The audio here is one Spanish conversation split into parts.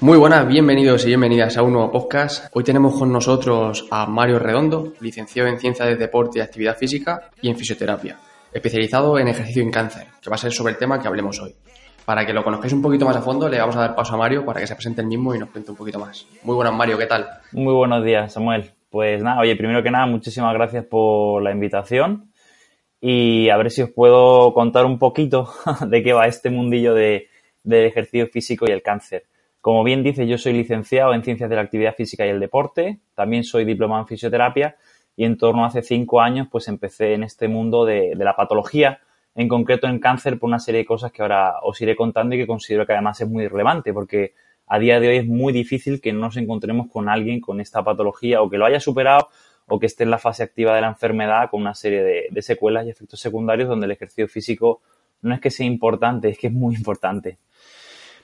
Muy buenas, bienvenidos y bienvenidas a un nuevo podcast. Hoy tenemos con nosotros a Mario Redondo, licenciado en Ciencias de Deporte y Actividad Física y en Fisioterapia, especializado en ejercicio en cáncer, que va a ser sobre el tema que hablemos hoy. Para que lo conozcáis un poquito más a fondo, le vamos a dar paso a Mario para que se presente el mismo y nos cuente un poquito más. Muy buenas, Mario, ¿qué tal? Muy buenos días, Samuel. Pues nada, oye, primero que nada, muchísimas gracias por la invitación y a ver si os puedo contar un poquito de qué va este mundillo de, del ejercicio físico y el cáncer. Como bien dice, yo soy licenciado en Ciencias de la Actividad Física y el Deporte, también soy diplomado en Fisioterapia y en torno a hace cinco años pues empecé en este mundo de, de la patología, en concreto en cáncer por una serie de cosas que ahora os iré contando y que considero que además es muy relevante porque a día de hoy es muy difícil que no nos encontremos con alguien con esta patología o que lo haya superado o que esté en la fase activa de la enfermedad con una serie de, de secuelas y efectos secundarios donde el ejercicio físico no es que sea importante, es que es muy importante.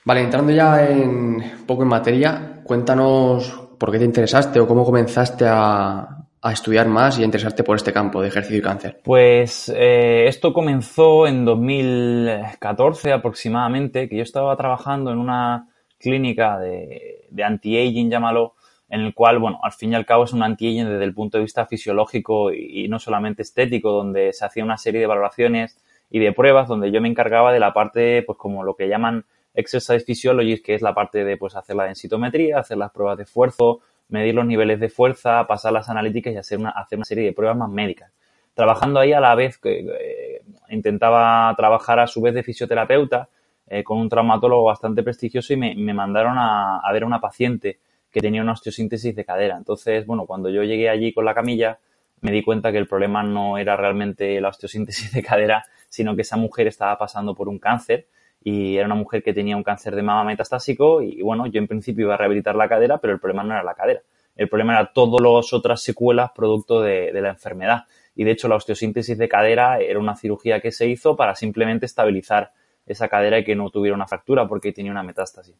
Vale, entrando ya en poco en materia, cuéntanos por qué te interesaste o cómo comenzaste a, a estudiar más y interesarte por este campo de ejercicio y cáncer. Pues eh, esto comenzó en 2014 aproximadamente, que yo estaba trabajando en una clínica de, de anti-aging, llámalo, en el cual, bueno, al fin y al cabo es un anti-aging desde el punto de vista fisiológico y, y no solamente estético, donde se hacía una serie de valoraciones y de pruebas, donde yo me encargaba de la parte, pues como lo que llaman exercise physiology, que es la parte de pues hacer la densitometría, hacer las pruebas de esfuerzo, medir los niveles de fuerza, pasar las analíticas y hacer una, hacer una serie de pruebas más médicas. Trabajando ahí a la vez que eh, intentaba trabajar a su vez de fisioterapeuta eh, con un traumatólogo bastante prestigioso y me, me mandaron a, a, ver a una paciente que tenía una osteosíntesis de cadera. Entonces, bueno, cuando yo llegué allí con la camilla, me di cuenta que el problema no era realmente la osteosíntesis de cadera, sino que esa mujer estaba pasando por un cáncer y era una mujer que tenía un cáncer de mama metastásico y bueno, yo en principio iba a rehabilitar la cadera, pero el problema no era la cadera. El problema era todas las otras secuelas producto de, de, la enfermedad. Y de hecho la osteosíntesis de cadera era una cirugía que se hizo para simplemente estabilizar esa cadera y que no tuviera una fractura porque tenía una metástasis.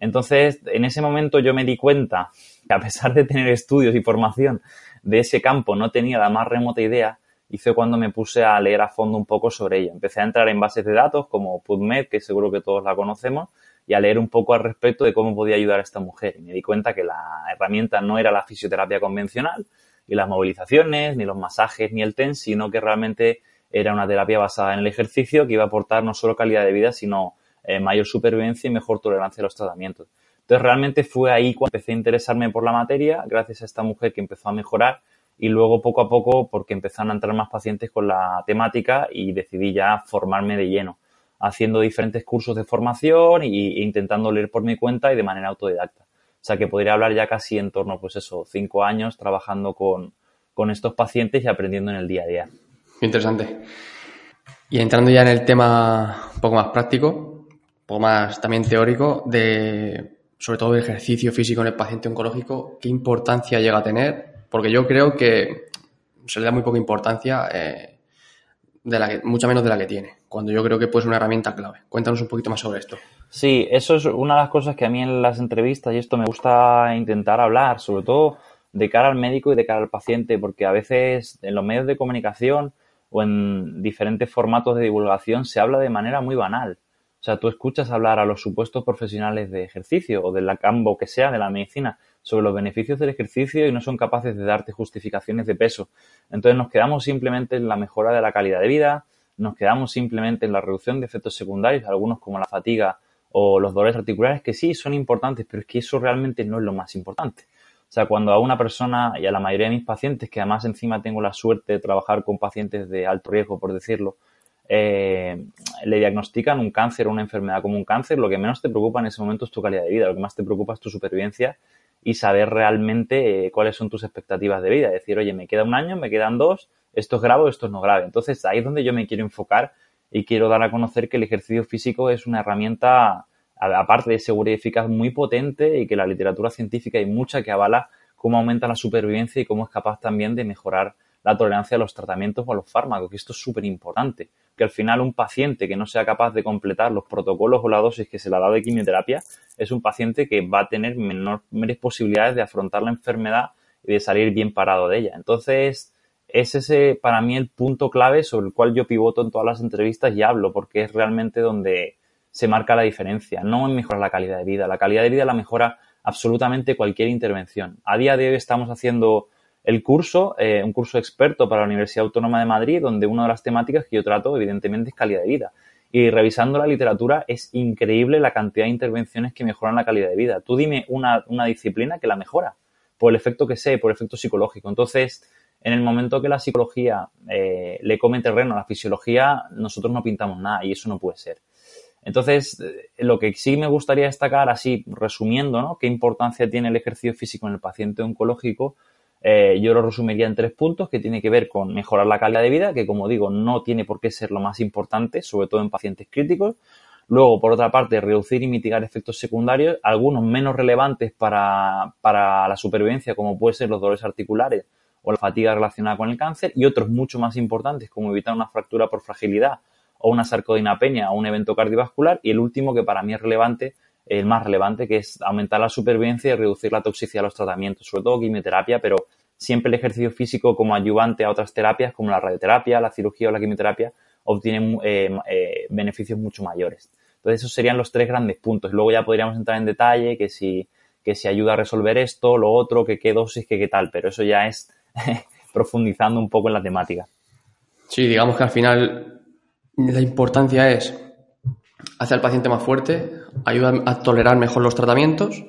Entonces, en ese momento yo me di cuenta que a pesar de tener estudios y formación de ese campo, no tenía la más remota idea fue cuando me puse a leer a fondo un poco sobre ella. Empecé a entrar en bases de datos como PubMed, que seguro que todos la conocemos, y a leer un poco al respecto de cómo podía ayudar a esta mujer. Y me di cuenta que la herramienta no era la fisioterapia convencional, y las movilizaciones, ni los masajes, ni el TENS, sino que realmente era una terapia basada en el ejercicio que iba a aportar no solo calidad de vida, sino eh, mayor supervivencia y mejor tolerancia a los tratamientos. Entonces realmente fue ahí cuando empecé a interesarme por la materia, gracias a esta mujer que empezó a mejorar y luego poco a poco porque empezaron a entrar más pacientes con la temática y decidí ya formarme de lleno, haciendo diferentes cursos de formación e intentando leer por mi cuenta y de manera autodidacta. O sea que podría hablar ya casi en torno, pues eso, cinco años trabajando con, con estos pacientes y aprendiendo en el día a día. Interesante. Y entrando ya en el tema un poco más práctico, un poco más también teórico, de sobre todo el ejercicio físico en el paciente oncológico, ¿qué importancia llega a tener porque yo creo que se le da muy poca importancia, eh, de la que, mucho menos de la que tiene, cuando yo creo que puede una herramienta clave. Cuéntanos un poquito más sobre esto. Sí, eso es una de las cosas que a mí en las entrevistas y esto me gusta intentar hablar, sobre todo de cara al médico y de cara al paciente, porque a veces en los medios de comunicación o en diferentes formatos de divulgación se habla de manera muy banal. O sea, tú escuchas hablar a los supuestos profesionales de ejercicio o del campo que sea de la medicina sobre los beneficios del ejercicio y no son capaces de darte justificaciones de peso. Entonces nos quedamos simplemente en la mejora de la calidad de vida, nos quedamos simplemente en la reducción de efectos secundarios, algunos como la fatiga o los dolores articulares, que sí son importantes, pero es que eso realmente no es lo más importante. O sea, cuando a una persona y a la mayoría de mis pacientes, que además encima tengo la suerte de trabajar con pacientes de alto riesgo, por decirlo, eh, le diagnostican un cáncer o una enfermedad como un cáncer, lo que menos te preocupa en ese momento es tu calidad de vida, lo que más te preocupa es tu supervivencia y saber realmente eh, cuáles son tus expectativas de vida. Decir, oye, me queda un año, me quedan dos, esto es grave esto es no grave. Entonces ahí es donde yo me quiero enfocar y quiero dar a conocer que el ejercicio físico es una herramienta, aparte de segura y eficaz, muy potente y que la literatura científica hay mucha que avala cómo aumenta la supervivencia y cómo es capaz también de mejorar la tolerancia a los tratamientos o a los fármacos, que esto es súper importante, que al final un paciente que no sea capaz de completar los protocolos o la dosis que se le ha dado de quimioterapia es un paciente que va a tener menores posibilidades de afrontar la enfermedad y de salir bien parado de ella. Entonces, es ese para mí el punto clave sobre el cual yo pivoto en todas las entrevistas y hablo, porque es realmente donde se marca la diferencia, no en mejorar la calidad de vida. La calidad de vida la mejora absolutamente cualquier intervención. A día de hoy estamos haciendo el curso, eh, un curso experto para la Universidad Autónoma de Madrid, donde una de las temáticas que yo trato, evidentemente, es calidad de vida. Y revisando la literatura, es increíble la cantidad de intervenciones que mejoran la calidad de vida. Tú dime una, disciplina que la mejora, por el efecto que sea, por el efecto psicológico. Entonces, en el momento que la psicología eh, le come terreno a la fisiología, nosotros no pintamos nada y eso no puede ser. Entonces, eh, lo que sí me gustaría destacar, así resumiendo, ¿no? ¿Qué importancia tiene el ejercicio físico en el paciente oncológico? Eh, yo lo resumiría en tres puntos que tiene que ver con mejorar la calidad de vida, que como digo, no tiene por qué ser lo más importante, sobre todo en pacientes críticos. Luego, por otra parte, reducir y mitigar efectos secundarios, algunos menos relevantes para, para la supervivencia, como pueden ser los dolores articulares o la fatiga relacionada con el cáncer, y otros mucho más importantes, como evitar una fractura por fragilidad o una sarcodinapenia o un evento cardiovascular. Y el último, que para mí es relevante, el más relevante, que es aumentar la supervivencia y reducir la toxicidad de los tratamientos, sobre todo quimioterapia, pero siempre el ejercicio físico como ayudante a otras terapias como la radioterapia, la cirugía o la quimioterapia obtienen eh, eh, beneficios mucho mayores. Entonces esos serían los tres grandes puntos. Luego ya podríamos entrar en detalle que si, que si ayuda a resolver esto, lo otro, que qué dosis, que qué tal, pero eso ya es profundizando un poco en la temática. Sí, digamos que al final la importancia es hacer al paciente más fuerte, ayuda a tolerar mejor los tratamientos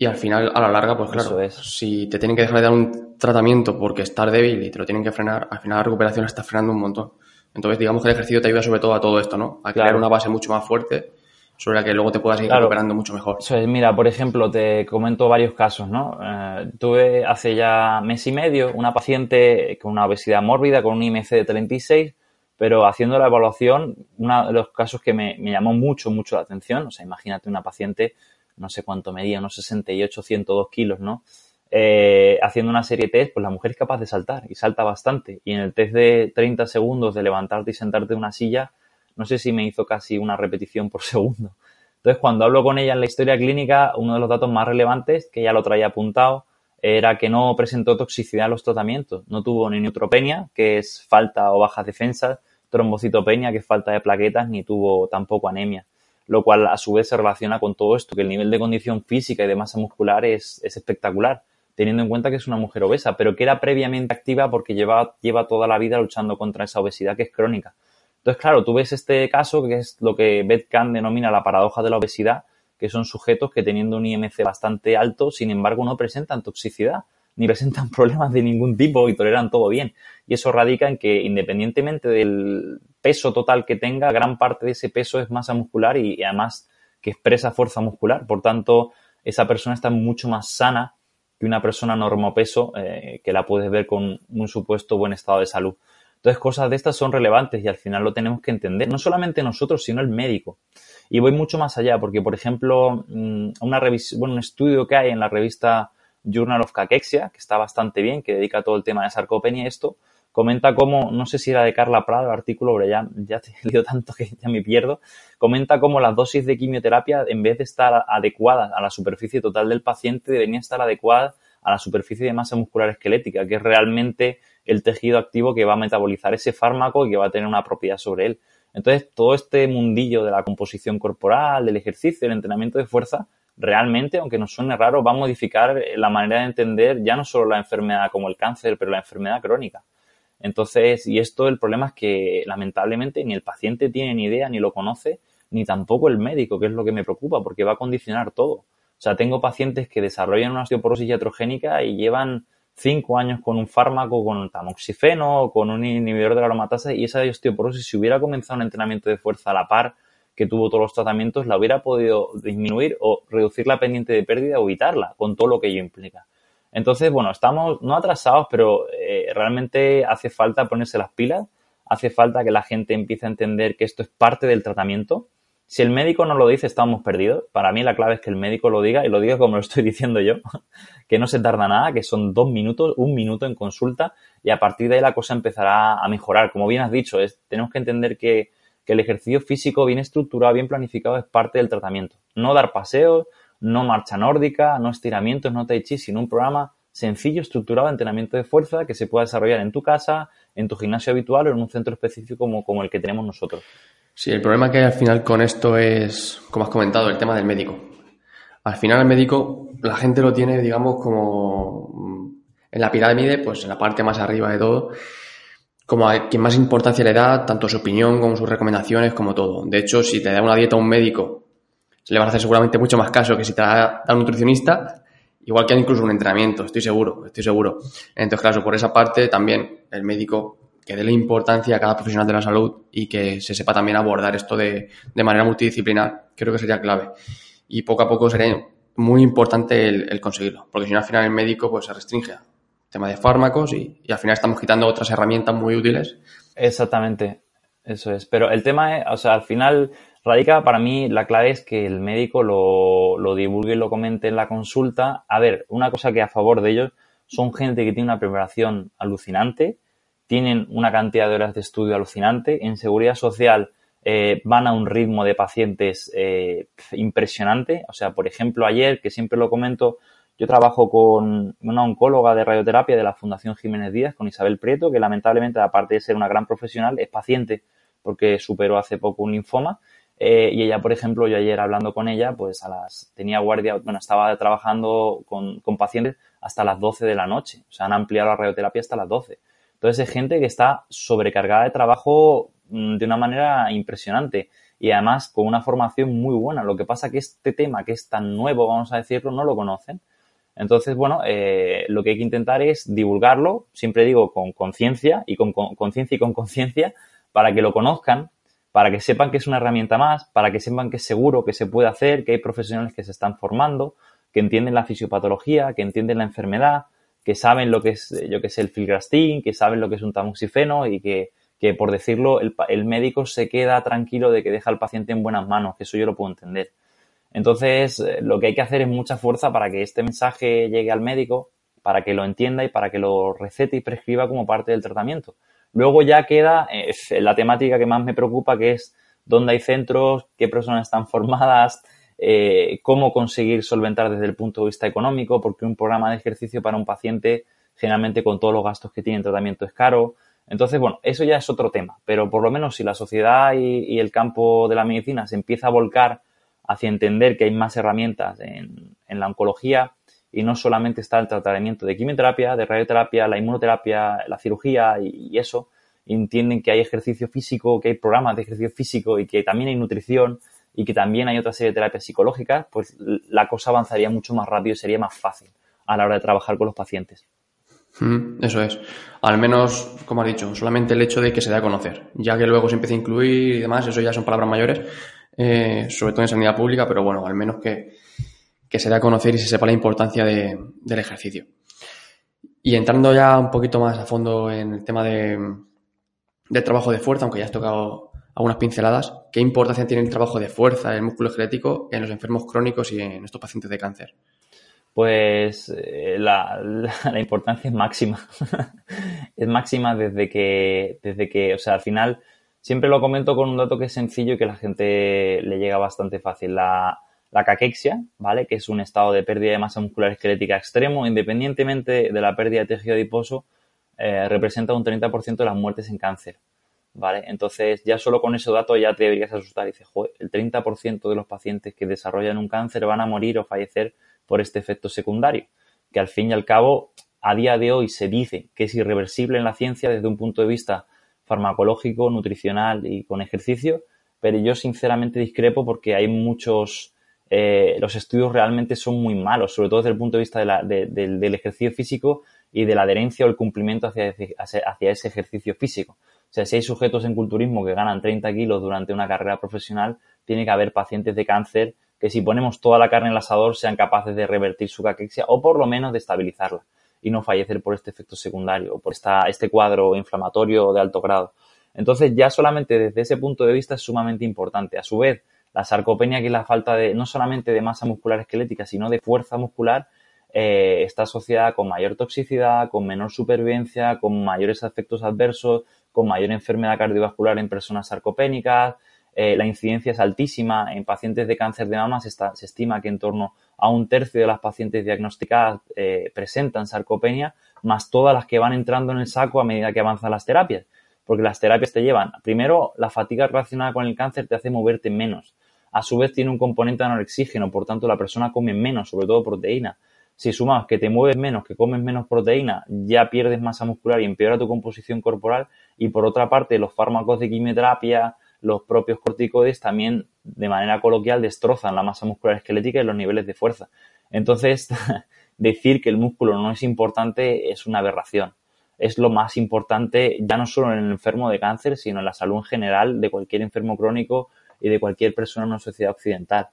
y al final, a la larga, pues claro, si te tienen que dejar de dar un tratamiento porque estás débil y te lo tienen que frenar, al final la recuperación está frenando un montón. Entonces, digamos que el ejercicio te ayuda sobre todo a todo esto, ¿no? A crear una base mucho más fuerte sobre la que luego te puedas ir recuperando mucho mejor. mira, por ejemplo, te comento varios casos, ¿no? Eh, tuve hace ya mes y medio una paciente con una obesidad mórbida, con un IMC de 36, pero haciendo la evaluación, uno de los casos que me, llamó mucho, mucho la atención, o sea, imagínate una paciente no sé cuánto medía, unos 68, 102 kilos, ¿no? Eh, haciendo una serie de test, pues la mujer es capaz de saltar y salta bastante. Y en el test de 30 segundos de levantarte y sentarte de una silla, no sé si me hizo casi una repetición por segundo. Entonces, cuando hablo con ella en la historia clínica, uno de los datos más relevantes, que ya lo traía apuntado, era que no presentó toxicidad a los tratamientos. No tuvo ni neutropenia, que es falta o bajas defensas, trombocitopenia, que es falta de plaquetas, ni tuvo tampoco anemia lo cual a su vez se relaciona con todo esto, que el nivel de condición física y de masa muscular es, espectacular, teniendo en cuenta que es una mujer obesa, pero que era previamente activa porque lleva, lleva toda la vida luchando contra esa obesidad que es crónica. Entonces, claro, tú ves este caso, que es lo que Beth Kahn denomina la paradoja de la obesidad, que son sujetos que teniendo un IMC bastante alto, sin embargo, no presentan toxicidad ni presentan problemas de ningún tipo y toleran todo bien. Y eso radica en que independientemente del peso total que tenga, gran parte de ese peso es masa muscular y, además que expresa fuerza muscular. Por tanto, esa persona está mucho más sana que una persona normopeso eh, que la puedes ver con un supuesto buen estado de salud. Entonces, cosas de estas son relevantes y al final lo tenemos que entender, no solamente nosotros, sino el médico. Y voy mucho más allá, porque, por ejemplo, mm, una bueno, un estudio que hay en la revista Journal of Cachexia, que está bastante bien, que dedica todo el tema de sarcopenia y esto, comenta cómo, no sé si era de Carla Prado el artículo, pero ya, ya te he leído tanto que ya me pierdo, comenta cómo las dosis de quimioterapia, en vez de estar adecuadas a la superficie total del paciente, deberían estar adecuadas a la superficie de masa muscular esquelética, que es realmente el tejido activo que va a metabolizar ese fármaco y que va a tener una propiedad sobre él. Entonces, todo este mundillo de la composición corporal, del ejercicio, del entrenamiento de fuerza, realmente, aunque nos suene raro, va a modificar la manera de entender ya no solo la enfermedad como el cáncer, pero la enfermedad crónica. Entonces, y esto el problema es que lamentablemente ni el paciente tiene ni idea, ni lo conoce, ni tampoco el médico, que es lo que me preocupa, porque va a condicionar todo. O sea, tengo pacientes que desarrollan una osteoporosis iatrogénica y llevan cinco años con un fármaco, con tamoxifeno, con un inhibidor de la aromatasa, y esa osteoporosis, si hubiera comenzado un entrenamiento de fuerza a la par que tuvo todos los tratamientos, la hubiera podido disminuir o reducir la pendiente de pérdida o evitarla, con todo lo que ello implica. Entonces, bueno, estamos no atrasados, pero eh, realmente hace falta ponerse las pilas, hace falta que la gente empiece a entender que esto es parte del tratamiento, Si el médico no lo dice, estamos perdidos. Para mí la clave es que el médico lo diga y lo diga como lo estoy diciendo yo, que no se tarda nada, que son dos minutos, un minuto en consulta y a partir de ahí la cosa empezará a mejorar. Como bien has dicho, es, tenemos que entender que, que el ejercicio físico bien estructurado, bien planificado es parte del tratamiento. No dar paseos, no marcha nórdica, no estiramientos, no tai chi, sino un programa sencillo, estructurado de entrenamiento de fuerza que se pueda desarrollar en tu casa, en tu gimnasio habitual o en un centro específico como, como el que tenemos nosotros. Sí, el problema que hay al final con esto es, como has comentado, el tema del médico. Al final el médico, la gente lo tiene, digamos, como mm, en la pirámide, pues en la parte más arriba de todo, como a quien más importancia le da, tanto su opinión como sus recomendaciones, como todo. De hecho, si te da una dieta a un médico, le vas a hacer seguramente mucho más caso que si te da a un nutricionista, igual que incluso un entrenamiento, estoy seguro, estoy seguro. Entonces, claro, por esa parte también el médico que dé la importancia a cada profesional de la salud y que se sepa también abordar esto de, de manera multidisciplinar, creo que sería clave. Y poco a poco sería muy importante el, conseguirlo, porque si no al final el médico pues se restringe tema de fármacos y, al final estamos quitando otras herramientas muy útiles. Exactamente, eso es. Pero el tema es, o sea, al final radica para mí la clave es que el médico lo, lo divulgue y lo comente en la consulta. A ver, una cosa que a favor de ellos son gente que tiene una preparación alucinante, tienen una cantidad de horas de estudio alucinante. En seguridad social eh, van a un ritmo de pacientes eh, impresionante. O sea, por ejemplo, ayer, que siempre lo comento, yo trabajo con una oncóloga de radioterapia de la Fundación Jiménez Díaz, con Isabel Prieto, que lamentablemente, aparte de ser una gran profesional, es paciente porque superó hace poco un linfoma. Eh, y ella, por ejemplo, yo ayer hablando con ella, pues a las, tenía guardia, bueno, estaba trabajando con, pacientes hasta las 12 de la noche. O sea, han ampliado la radioterapia hasta las 12. Entonces, es gente que está sobrecargada de trabajo mm, de una manera impresionante y además con una formación muy buena. Lo que pasa que este tema, que es tan nuevo, vamos a decirlo, no lo conocen. Entonces, bueno, eh, lo que hay que intentar es divulgarlo, siempre digo, con conciencia y con conciencia y con conciencia, para que lo conozcan, para que sepan que es una herramienta más, para que sepan que es seguro, que se puede hacer, que hay profesionales que se están formando, que entienden la fisiopatología, que entienden la enfermedad, que saben lo que es, yo que sé, el filgrastim, que saben lo que es un tamoxifeno y que, que por decirlo, el, el, médico se queda tranquilo de que deja al paciente en buenas manos, que eso yo lo puedo entender. Entonces, eh, lo que hay que hacer es mucha fuerza para que este mensaje llegue al médico, para que lo entienda y para que lo recete y prescriba como parte del tratamiento. Luego ya queda eh, la temática que más me preocupa, que es dónde hay centros, qué personas están formadas, eh, cómo conseguir solventar desde el punto de vista económico, porque un programa de ejercicio para un paciente, generalmente con todos los gastos que tiene en tratamiento, es caro. Entonces, bueno, eso ya es otro tema, pero por lo menos si la sociedad y, y el campo de la medicina se empieza a volcar hacia entender que hay más herramientas en, en la oncología y no solamente está el tratamiento de quimioterapia, de radioterapia, la inmunoterapia, la cirugía y, y eso, entienden que hay ejercicio físico, que hay programas de ejercicio físico y que también hay nutrición y que también hay otra serie de terapias psicológicas, pues la cosa avanzaría mucho más rápido y sería más fácil a la hora de trabajar con los pacientes. Mm, eso es. Al menos, como has dicho, solamente el hecho de que se dé a conocer. Ya que luego se empiece a incluir y demás, eso ya son palabras mayores, eh, sobre todo en sanidad pública, pero bueno, al menos que, que se dé a conocer y se sepa la importancia de, del ejercicio. Y entrando ya un poquito más a fondo en el tema de, del trabajo de fuerza, aunque ya has tocado algunas pinceladas. ¿Qué importancia tiene el trabajo de fuerza, el músculo esquelético en los enfermos crónicos y en estos pacientes de cáncer? Pues eh, la, la, la, importancia es máxima. es máxima desde que, desde que, o sea, al final, siempre lo comento con un dato que es sencillo y que la gente le llega bastante fácil. La, la caquexia, ¿vale? Que es un estado de pérdida de masa muscular esquelética extremo, independientemente de la pérdida de tejido adiposo, eh, representa un 30% de las muertes en cáncer. ¿vale? Entonces, ya solo con ese dato ya te deberías asustar y dices, joder, el 30% de los pacientes que desarrollan un cáncer van a morir o fallecer por este efecto secundario, que al fin y al cabo, a día de hoy se dice que es irreversible en la ciencia desde un punto de vista farmacológico, nutricional y con ejercicio, pero yo sinceramente discrepo porque hay muchos, eh, los estudios realmente son muy malos, sobre todo desde el punto de vista de la, de, de, del ejercicio físico y de la adherencia o el cumplimiento hacia, hacia ese ejercicio físico. O sea, si hay sujetos en culturismo que ganan 30 kilos durante una carrera profesional, tiene que haber pacientes de cáncer que si ponemos toda la carne en el asador sean capaces de revertir su caquexia o por lo menos de estabilizarla y no fallecer por este efecto secundario por esta, este cuadro inflamatorio de alto grado. Entonces ya solamente desde ese punto de vista es sumamente importante. A su vez, La sarcopenia, que es la falta de, no solamente de masa muscular esquelética, sino de fuerza muscular, eh, está asociada con mayor toxicidad, con menor supervivencia, con mayores efectos adversos, con mayor enfermedad cardiovascular en personas sarcopénicas. Eh, la incidencia es altísima. En pacientes de cáncer de mama se, se, estima que en torno a un tercio de las pacientes diagnosticadas eh, presentan sarcopenia, más todas las que van entrando en el saco a medida que avanzan las terapias. Porque las terapias te llevan, primero, la fatiga relacionada con el cáncer te hace moverte menos. A su vez tiene un componente anorexígeno, por tanto la persona come menos, sobre todo proteína. Si sumas que te mueves menos, que comes menos proteína, ya pierdes masa muscular y empeora tu composición corporal. Y por otra parte, los fármacos de quimioterapia, los propios corticoides también de manera coloquial destrozan la masa muscular esquelética y los niveles de fuerza. Entonces, decir que el músculo no es importante es una aberración. Es lo más importante ya no solo en el enfermo de cáncer, sino en la salud en general de cualquier enfermo crónico y de cualquier persona en una sociedad occidental.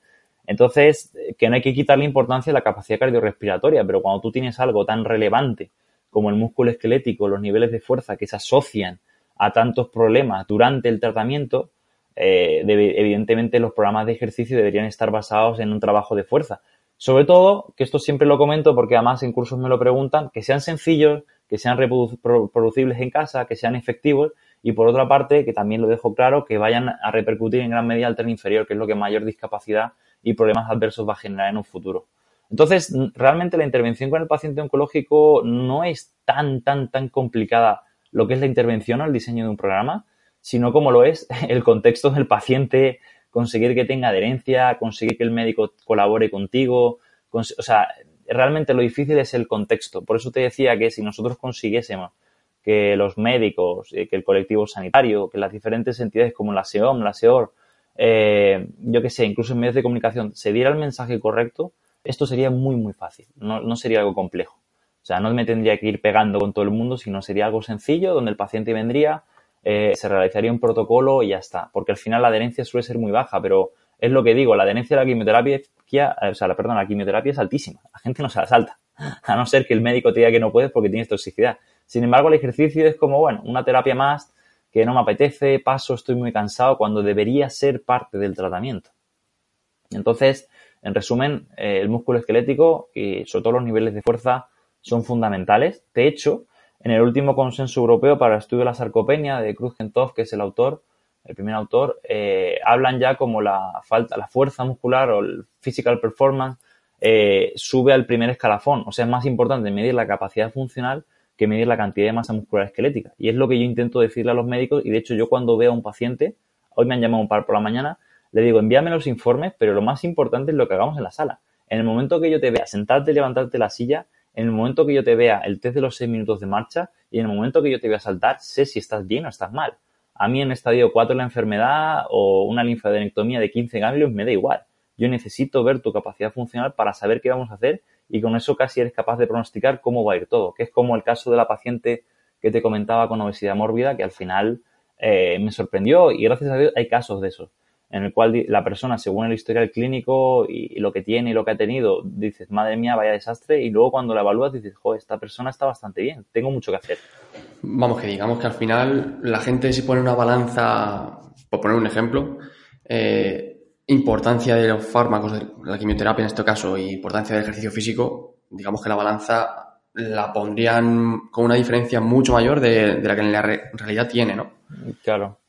Entonces, que no hay que quitarle importancia a la capacidad cardiorrespiratoria, pero cuando tú tienes algo tan relevante como el músculo esquelético, los niveles de fuerza que se asocian a tantos problemas durante el tratamiento, eh, evidentemente los programas de ejercicio deberían estar basados en un trabajo de fuerza. Sobre todo, que esto siempre lo comento porque además en cursos me lo preguntan, que sean sencillos, que sean reproducibles en casa, que sean efectivos y por otra parte, que también lo dejo claro, que vayan a repercutir en gran medida al tren inferior, que es lo que mayor discapacidad y problemas adversos va a generar en un futuro. Entonces, realmente la intervención con el paciente oncológico no es tan, tan, tan complicada lo que es la intervención o el diseño de un programa, sino como lo es el contexto del paciente, conseguir que tenga adherencia, conseguir que el médico colabore contigo. o sea, realmente lo difícil es el contexto. Por eso te decía que si nosotros consiguiésemos que los médicos, eh, que el colectivo sanitario, que las diferentes entidades como la SEOM, la SEOR, eh, yo que sé, incluso en medios de comunicación, se diera el mensaje correcto, esto sería muy, muy fácil. No, no sería algo complejo. O sea, no me tendría que ir pegando con todo el mundo, sino sería algo sencillo donde el paciente vendría, eh, se realizaría un protocolo y ya está. Porque al final la adherencia suele ser muy baja, pero es lo que digo, la adherencia a la quimioterapia, o sea, la, perdón, la quimioterapia es altísima. La gente no se la salta. A no ser que el médico te diga que no puedes porque tienes toxicidad. Sin embargo, el ejercicio es como, bueno, una terapia más que no me apetece, paso, estoy muy cansado, cuando debería ser parte del tratamiento. Entonces, en resumen, eh, el músculo esquelético y sobre todo los niveles de fuerza son fundamentales. De hecho, en el último consenso europeo para el estudio de la sarcopenia de Cruz Gentov, que es el autor, el primer autor, eh, hablan ya como la falta, la fuerza muscular o el physical performance eh, sube al primer escalafón. O sea, es más importante medir la capacidad funcional que medir la cantidad de masa muscular esquelética. Y es lo que yo intento decirle a los médicos y de hecho yo cuando veo a un paciente, hoy me han llamado un par por la mañana, le digo envíame los informes, pero lo más importante es lo que hagamos en la sala. En el momento que yo te vea sentarte y levantarte la silla, en el momento que yo te vea el test de los 6 minutos de marcha y en el momento que yo te vea saltar, sé si estás bien o estás mal. A mí en estadio 4 la enfermedad o una linfadenectomía de 15 ganglios me da igual. Yo necesito ver tu capacidad funcional para saber qué vamos a hacer y con eso casi eres capaz de pronosticar cómo va a ir todo, que es como el caso de la paciente que te comentaba con obesidad mórbida, que al final eh, me sorprendió y gracias a Dios hay casos de esos en el cual la persona, según el historial clínico y, lo que tiene y lo que ha tenido, dices, madre mía, vaya desastre, y luego cuando la evalúas dices, joder, esta persona está bastante bien, tengo mucho que hacer. Vamos, que digamos que al final la gente si pone una balanza, por poner un ejemplo, eh, importancia de los fármacos, de la quimioterapia en este caso, y importancia del ejercicio físico, digamos que la balanza la pondrían con una diferencia mucho mayor de, de la que en la realidad tiene, ¿no? Claro.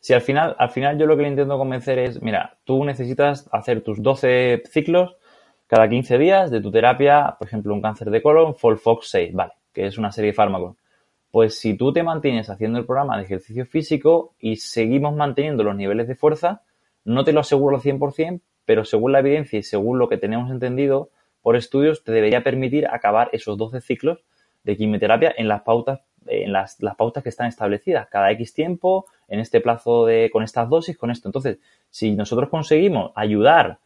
Si al final, al final yo lo que le intento convencer es, mira, tú necesitas hacer tus 12 ciclos cada 15 días de tu terapia, por ejemplo, un cáncer de colon, Folfox 6, vale, que es una serie de fármacos. Pues si tú te mantienes haciendo el programa de ejercicio físico y seguimos manteniendo los niveles de fuerza, no te lo aseguro al 100%, pero según la evidencia y según lo que tenemos entendido por estudios, te debería permitir acabar esos 12 ciclos de quimioterapia en las pautas, en las, las pautas que están establecidas, cada X tiempo, en este plazo de, con estas dosis, con esto. Entonces, si nosotros conseguimos ayudar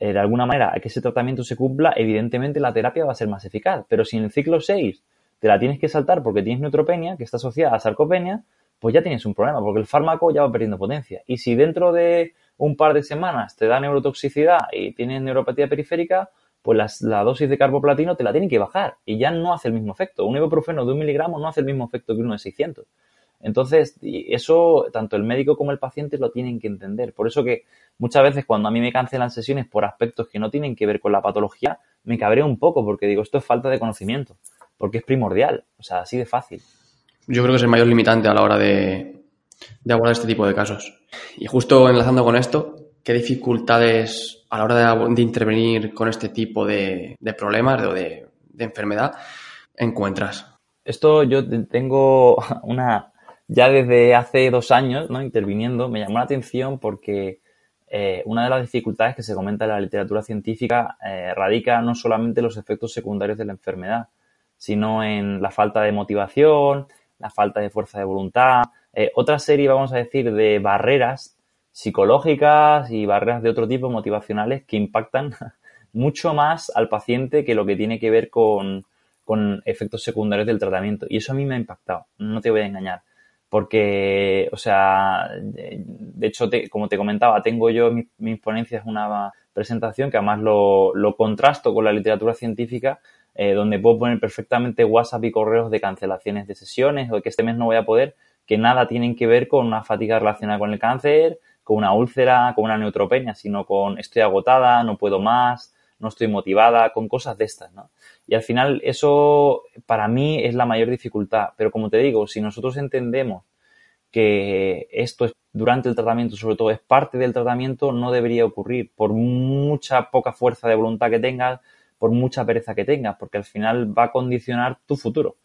eh, de alguna manera a que ese tratamiento se cumpla, evidentemente la terapia va a ser más eficaz. Pero si en el ciclo 6 te la tienes que saltar porque tienes neutropenia, que está asociada a sarcopenia, pues ya tienes un problema, porque el fármaco ya va perdiendo potencia. Y si dentro de un par de semanas te da neurotoxicidad y tienes neuropatía periférica, pues la dosis de carboplatino te la tiene que bajar y ya no hace el mismo efecto. Un ibuprofeno de un miligramo no hace el mismo efecto que uno de 600. Entonces, eso tanto el médico como el paciente lo tienen que entender. Por eso que muchas veces cuando a mí me cancelan sesiones por aspectos que no tienen que ver con la patología, me cabreo un poco porque digo, esto es falta de conocimiento, porque es primordial, o sea, así de fácil. Yo creo que es el mayor limitante a la hora de, abordar este tipo de casos. Y justo enlazando con esto, ¿qué dificultades a la hora de, intervenir con este tipo de, problemas o de, de enfermedad encuentras? Esto yo tengo una, ya desde hace dos años, ¿no? Interviniendo, me llamó la atención porque eh, una de las dificultades que se comenta en la literatura científica eh, radica no solamente en los efectos secundarios de la enfermedad, sino en la falta de motivación, la falta de fuerza de voluntad, eh, otra serie, vamos a decir, de barreras psicológicas y barreras de otro tipo motivacionales que impactan mucho más al paciente que lo que tiene que ver con, con efectos secundarios del tratamiento. Y eso a mí me ha impactado, no te voy a engañar porque, o sea, de hecho, como te comentaba, tengo yo mis, mis ponencias una presentación que además lo, lo contrasto con la literatura científica, eh, donde puedo poner perfectamente WhatsApp y correos de cancelaciones de sesiones o que este mes no voy a poder, que nada tienen que ver con una fatiga relacionada con el cáncer, con una úlcera, con una neutropenia, sino con estoy agotada, no puedo más, no estoy motivada, con cosas de estas, ¿no? Y al final eso para mí es la mayor dificultad. Pero como te digo, si nosotros entendemos que esto es durante el tratamiento, sobre todo es parte del tratamiento, no debería ocurrir por mucha poca fuerza de voluntad que tengas, por mucha pereza que tengas, porque al final va a condicionar tu futuro.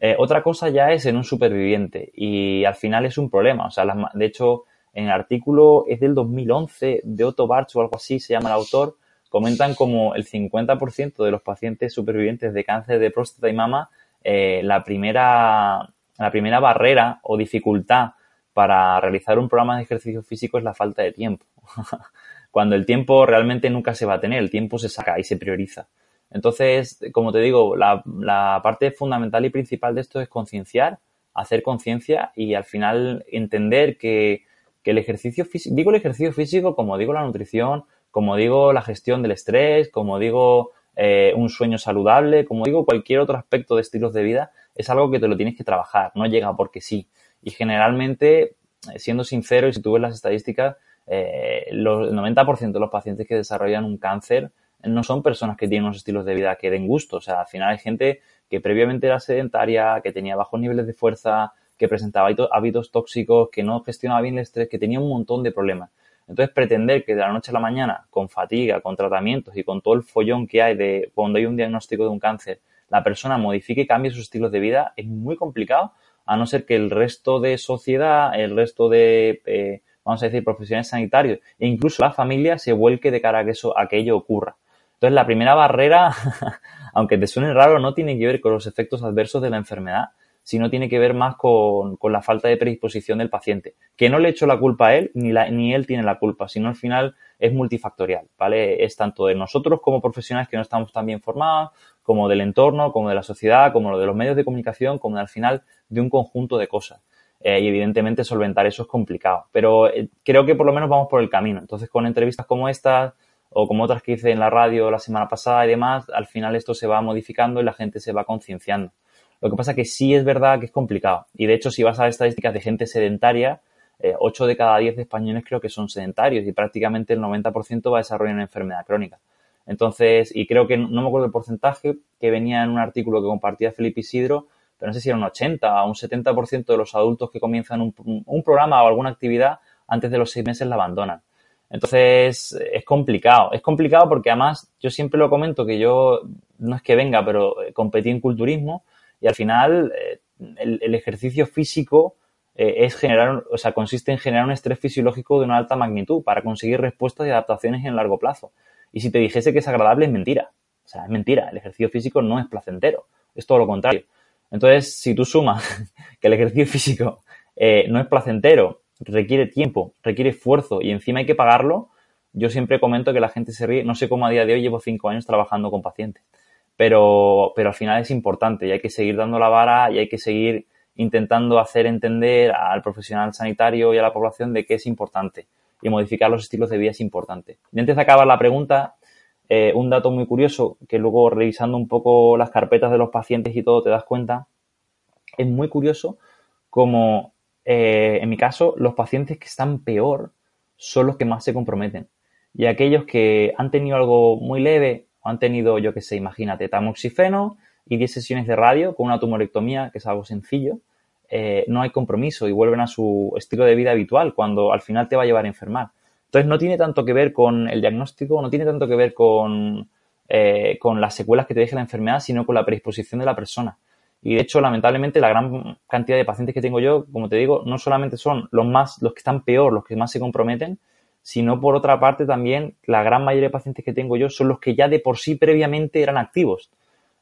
Eh, otra cosa ya es en un superviviente y al final es un problema. O sea, de hecho, en el artículo es del 2011 de Otto Barch o algo así, se llama el autor, comentan como el 50% de los pacientes supervivientes de cáncer de próstata y mama, eh, la, primera, la primera barrera o dificultad para realizar un programa de ejercicio físico es la falta de tiempo. Cuando el tiempo realmente nunca se va a tener, el tiempo se saca y se prioriza. Entonces, como te digo, la, la parte fundamental y principal de esto es concienciar, hacer conciencia y al final entender que, que el ejercicio físico, digo el ejercicio físico como digo la nutrición, como digo, la gestión del estrés, como digo, eh, un sueño saludable, como digo, cualquier otro aspecto de estilos de vida, es algo que te lo tienes que trabajar, no llega porque sí. Y generalmente, eh, siendo sincero, y si tú ves las estadísticas, eh, el 90% de los pacientes que desarrollan un cáncer no son personas que tienen unos estilos de vida que den gusto. O sea, al final hay gente que previamente era sedentaria, que tenía bajos niveles de fuerza, que presentaba hábitos tóxicos, que no gestionaba bien el estrés, que tenía un montón de problemas. Entonces, pretender que de la noche a la mañana, con fatiga, con tratamientos y con todo el follón que hay de cuando hay un diagnóstico de un cáncer, la persona modifique y cambie sus estilos de vida, es muy complicado, a no ser que el resto de sociedad, el resto de, eh, vamos a decir, profesionales sanitarios e incluso la familia se vuelque de cara a que eso, a que ocurra. Entonces, la primera barrera, aunque te suene raro, no tiene que ver con los efectos adversos de la enfermedad, sino tiene que ver más con, la falta de predisposición del paciente. Que no le echo la culpa a él, ni, ni él tiene la culpa, sino al final es multifactorial, ¿vale? Es tanto de nosotros como profesionales que no estamos tan bien formados, como del entorno, como de la sociedad, como de los medios de comunicación, como al final de un conjunto de cosas. Eh, y evidentemente solventar eso es complicado. Pero eh, creo que por lo menos vamos por el camino. Entonces, con entrevistas como estas o como otras que hice en la radio la semana pasada y demás, al final esto se va modificando y la gente se va concienciando. Lo que pasa que sí es verdad que es complicado. Y de hecho, si vas a estadísticas de gente sedentaria, eh, 8 de cada 10 españoles creo que son sedentarios y prácticamente el 90% va a desarrollar una enfermedad crónica. Entonces, y creo que no me acuerdo el porcentaje que venía en un artículo que compartía Felipe Isidro, pero no sé si era un 80 o un 70% de los adultos que comienzan un, un, programa o alguna actividad antes de los seis meses la abandonan. Entonces, es complicado. Es complicado porque además yo siempre lo comento que yo, no es que venga, pero eh, competí en culturismo y al final, eh, el, ejercicio físico eh, es generar, o sea, consiste en generar un estrés fisiológico de una alta magnitud para conseguir respuestas y adaptaciones en largo plazo. Y si te dijese que es agradable, es mentira. O sea, es mentira. El ejercicio físico no es placentero. Es todo lo contrario. Entonces, si tú sumas que el ejercicio físico eh, no es placentero, requiere tiempo, requiere esfuerzo y encima hay que pagarlo, yo siempre comento que la gente se ríe. No sé cómo a día de hoy llevo cinco años trabajando con pacientes pero, pero al final es importante y hay que seguir dando la vara y hay que seguir intentando hacer entender al profesional sanitario y a la población de que es importante y modificar los estilos de vida es importante. Y antes de acabar la pregunta, eh, un dato muy curioso que luego revisando un poco las carpetas de los pacientes y todo te das cuenta, es muy curioso como eh, en mi caso, los pacientes que están peor son los que más se comprometen. Y aquellos que han tenido algo muy leve han tenido, yo qué sé, imagínate, tamoxifeno y 10 sesiones de radio con una tumorectomía, que es algo sencillo, eh, no hay compromiso y vuelven a su estilo de vida habitual cuando al final te va a llevar a enfermar. Entonces no tiene tanto que ver con el diagnóstico, no tiene tanto que ver con, eh, con las secuelas que te deje la enfermedad, sino con la predisposición de la persona. Y de hecho, lamentablemente, la gran cantidad de pacientes que tengo yo, como te digo, no solamente son los más, los que están peor, los que más se comprometen, sino por otra parte también la gran mayoría de pacientes que tengo yo son los que ya de por sí previamente eran activos.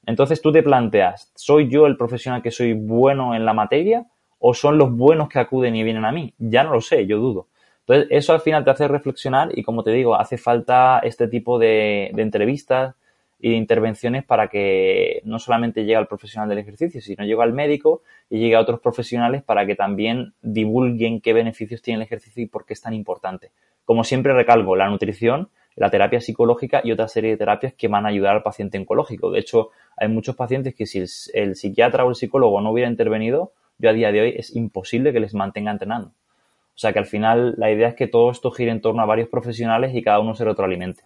Entonces tú te planteas, ¿soy yo el profesional que soy bueno en la materia o son los buenos que acuden y vienen a mí? Ya no lo sé, yo dudo. Entonces eso al final te hace reflexionar y como te digo, hace falta este tipo de, de entrevistas, y intervenciones para que no solamente llegue al profesional del ejercicio, sino llegue al médico y llegue a otros profesionales para que también divulguen qué beneficios tiene el ejercicio y por qué es tan importante. Como siempre recalco, la nutrición, la terapia psicológica y otra serie de terapias que van a ayudar al paciente oncológico. De hecho, hay muchos pacientes que si el, psiquiatra o el psicólogo no hubiera intervenido, yo a día de hoy es imposible que les mantenga entrenando. O sea que al final la idea es que todo esto gire en torno a varios profesionales y cada uno se retroalimente.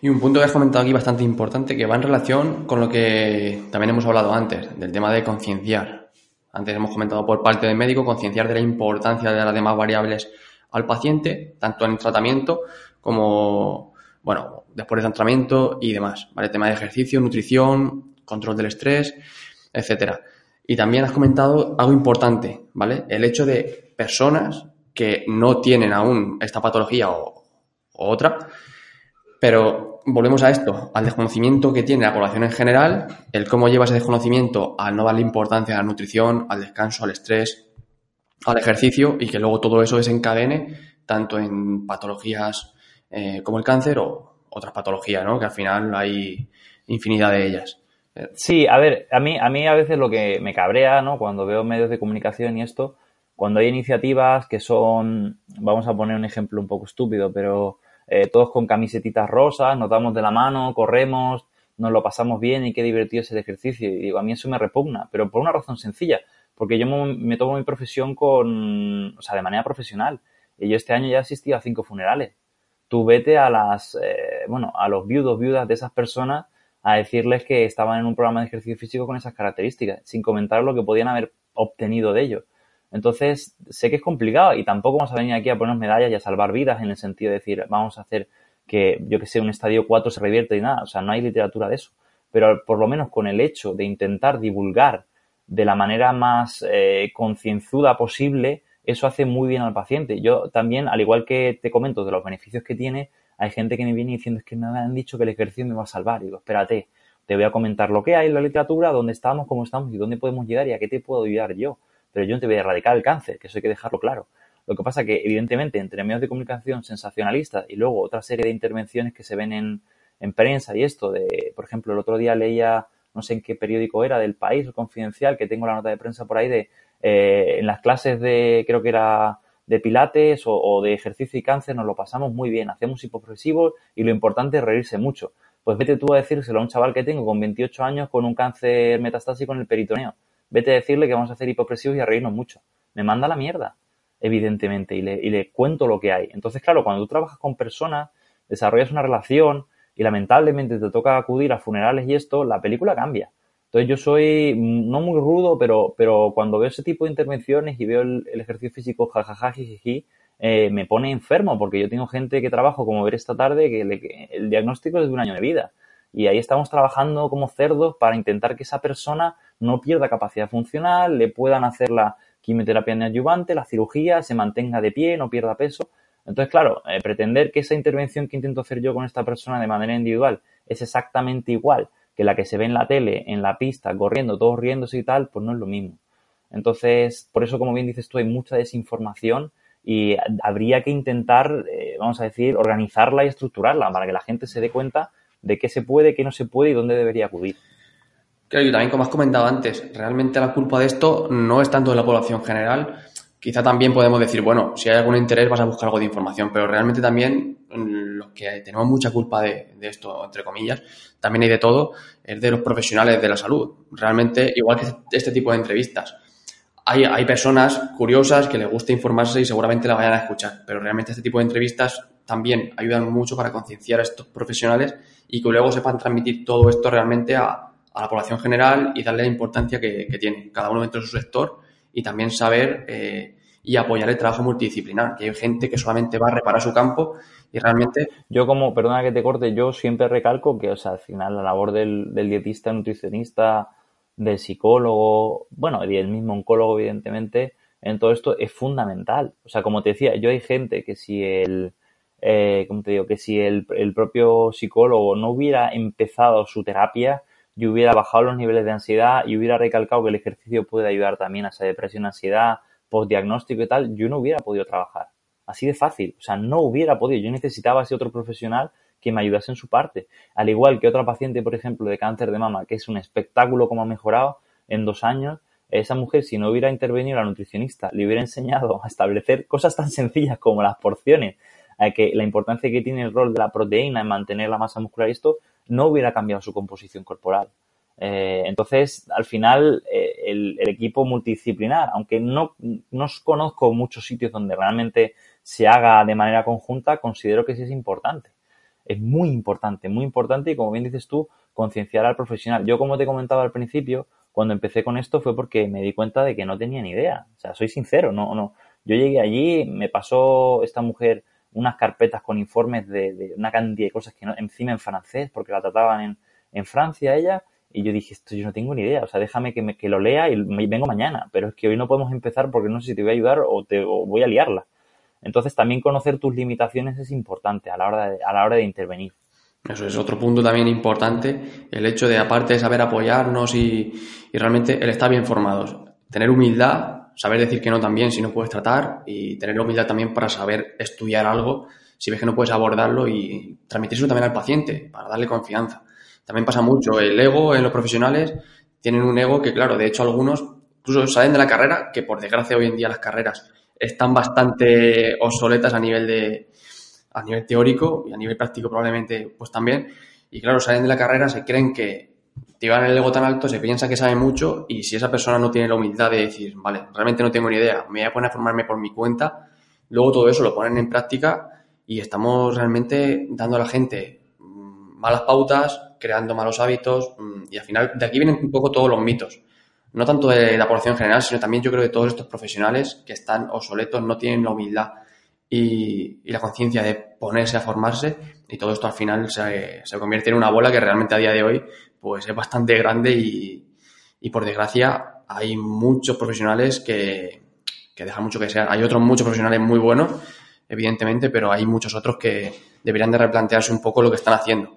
Y un punto que has comentado aquí bastante importante que va en relación con lo que también hemos hablado antes, del tema de concienciar. Antes hemos comentado por parte del médico concienciar de la importancia de las demás variables al paciente, tanto en el tratamiento como, bueno, después del tratamiento y demás, ¿vale? Tema de ejercicio, nutrición, control del estrés, etcétera. Y también has comentado algo importante, ¿vale? El hecho de personas que no tienen aún esta patología o, o otra, pero volvemos a esto, al desconocimiento que tiene la población en general, el cómo lleva ese desconocimiento al no darle importancia a la nutrición, al descanso, al estrés, al ejercicio y que luego todo eso desencadene tanto en patologías eh, como el cáncer o otras patologías, ¿no? Que al final hay infinidad de ellas. Sí, a ver, a mí, a mí a veces lo que me cabrea, ¿no? Cuando veo medios de comunicación y esto, cuando hay iniciativas que son, vamos a poner un ejemplo un poco estúpido, pero eh, todos con camisetitas rosas, nos damos de la mano, corremos, nos lo pasamos bien y qué divertido es el ejercicio. Y digo, a mí eso me repugna, pero por una razón sencilla, porque yo me, tomo mi profesión con, o sea, de manera profesional. Y yo este año ya he asistido a cinco funerales. Tú vete a las, eh, bueno, a los viudos, viudas de esas personas a decirles que estaban en un programa de ejercicio físico con esas características, sin comentar lo que podían haber obtenido de ello. Entonces, sé que es complicado y tampoco vamos a venir aquí a poner medallas y a salvar vidas en el sentido de decir, vamos a hacer que, yo que sé, un estadio 4 se revierte y nada. O sea, no hay literatura de eso. Pero por lo menos con el hecho de intentar divulgar de la manera más eh, concienzuda posible, eso hace muy bien al paciente. Yo también, al igual que te comento de los beneficios que tiene, hay gente que me viene diciendo es que me han dicho que el ejercicio me va a salvar. Y digo, espérate, te voy a comentar lo que hay en la literatura, dónde estamos, cómo estamos y dónde podemos llegar y a qué te puedo ayudar yo pero yo no te voy a erradicar el cáncer, que eso hay que dejarlo claro. Lo que pasa que, evidentemente, entre medios de comunicación sensacionalistas y luego otra serie de intervenciones que se ven en, prensa y esto, de, por ejemplo, el otro día leía, no sé en qué periódico era, del País o Confidencial, que tengo la nota de prensa por ahí, de eh, en las clases de, creo que era de pilates o, de ejercicio y cáncer, nos lo pasamos muy bien, hacemos hipopresivos y lo importante es reírse mucho. Pues vete tú a decírselo a un chaval que tengo con 28 años con un cáncer metastásico en el peritoneo vete a decirle que vamos a hacer hipopresivos y a reírnos mucho. Me manda la mierda, evidentemente, y le, y le cuento lo que hay. Entonces, claro, cuando tú trabajas con personas, desarrollas una relación y lamentablemente te toca acudir a funerales y esto, la película cambia. Entonces yo soy no muy rudo, pero, pero cuando veo ese tipo de intervenciones y veo el, ejercicio físico jajaja, jiji, eh, me pone enfermo porque yo tengo gente que trabajo, como ver esta tarde, que, el diagnóstico es de un año de vida. Y ahí estamos trabajando como cerdos para intentar que esa persona no pierda capacidad funcional, le puedan hacer la quimioterapia neoadyuvante, la cirugía, se mantenga de pie, no pierda peso. Entonces, claro, eh, pretender que esa intervención que intento hacer yo con esta persona de manera individual es exactamente igual que la que se ve en la tele, en la pista, corriendo, todos riéndose y tal, pues no es lo mismo. Entonces, por eso, como bien dices tú, hay mucha desinformación y habría que intentar, eh, vamos a decir, organizarla y estructurarla para que la gente se dé cuenta de qué se puede, qué no se puede y dónde debería acudir. Claro, y también como has comentado antes, realmente la culpa de esto no es tanto de la población general. Quizá también podemos decir, bueno, si hay algún interés vas a buscar algo de información, pero realmente también los que tenemos mucha culpa de, esto, entre comillas, también hay de todo, es de los profesionales de la salud. Realmente, igual que este tipo de entrevistas, hay, hay personas curiosas que les gusta informarse y seguramente la vayan a escuchar, pero realmente este tipo de entrevistas también ayudan mucho para concienciar a estos profesionales y que luego sepan transmitir todo esto realmente a, a la población general y darle la importancia que, que, tiene cada uno dentro de su sector y también saber eh, y apoyar el trabajo multidisciplinar, que hay gente que solamente va a reparar su campo y realmente... Yo como, perdona que te corte, yo siempre recalco que, o sea, al final la labor del, del dietista, nutricionista, del psicólogo, bueno, y el mismo oncólogo, evidentemente, en todo esto es fundamental. O sea, como te decía, yo hay gente que si el, eh, como te digo, que si el, el, propio psicólogo no hubiera empezado su terapia, yo hubiera bajado los niveles de ansiedad y hubiera recalcado que el ejercicio puede ayudar también a esa depresión, ansiedad, postdiagnóstico y tal, yo no hubiera podido trabajar. Así de fácil. O sea, no hubiera podido. Yo necesitaba ese otro profesional que me ayudase en su parte. Al igual que otra paciente, por ejemplo, de cáncer de mama, que es un espectáculo como ha mejorado en dos años, esa mujer, si no hubiera intervenido la nutricionista, le hubiera enseñado a establecer cosas tan sencillas como las porciones, a que la importancia que tiene el rol de la proteína en mantener la masa muscular y esto, no hubiera cambiado su composición corporal. Eh, entonces, al final, eh, el, equipo multidisciplinar, aunque no, no conozco muchos sitios donde realmente se haga de manera conjunta, considero que sí es importante. Es muy importante, muy importante y como bien dices tú, concienciar al profesional. Yo, como te comentaba al principio, cuando empecé con esto fue porque me di cuenta de que no tenía ni idea. O sea, soy sincero, no, no. Yo llegué allí, me pasó esta mujer unas carpetas con informes de, una cantidad de cosas que no, encima en francés, porque la trataban en, en Francia ella, y yo dije, esto yo no tengo ni idea, o sea, déjame que, me, que lo lea y vengo mañana, pero es que hoy no podemos empezar porque no sé si te voy a ayudar o, te, voy a liarla. Entonces también conocer tus limitaciones es importante a la hora de, a la hora de intervenir. Eso es otro punto también importante, el hecho de aparte de saber apoyarnos y, y realmente el estar bien formados, tener humildad, saber decir que no también si no puedes tratar y tener humildad también para saber estudiar algo si ves que no puedes abordarlo y transmitirlo también al paciente para darle confianza. También pasa mucho el ego en los profesionales, tienen un ego que, claro, de hecho algunos incluso salen de la carrera, que por desgracia hoy en día las carreras están bastante obsoletas a nivel de a nivel teórico y a nivel práctico probablemente pues también. Y claro, salen de la carrera, se creen que llevan el ego tan alto, se piensa que sabe mucho y si esa persona no tiene la humildad de decir, vale, realmente no tengo ni idea, me voy a poner a formarme por mi cuenta, luego todo eso lo ponen en práctica y estamos realmente dando a la gente malas pautas, creando malos hábitos mm, y al final de aquí vienen un poco todos los mitos. No tanto de la población en general, sino también yo creo que todos estos profesionales que están obsoletos no tienen la humildad y la conciencia de ponerse a formarse y todo esto al final se, se, convierte en una bola que realmente a día de hoy pues es bastante grande y, y por desgracia hay muchos profesionales que, que dejan mucho que sean. Hay otros muchos profesionales muy buenos, evidentemente, pero hay muchos otros que deberían de replantearse un poco lo que están haciendo.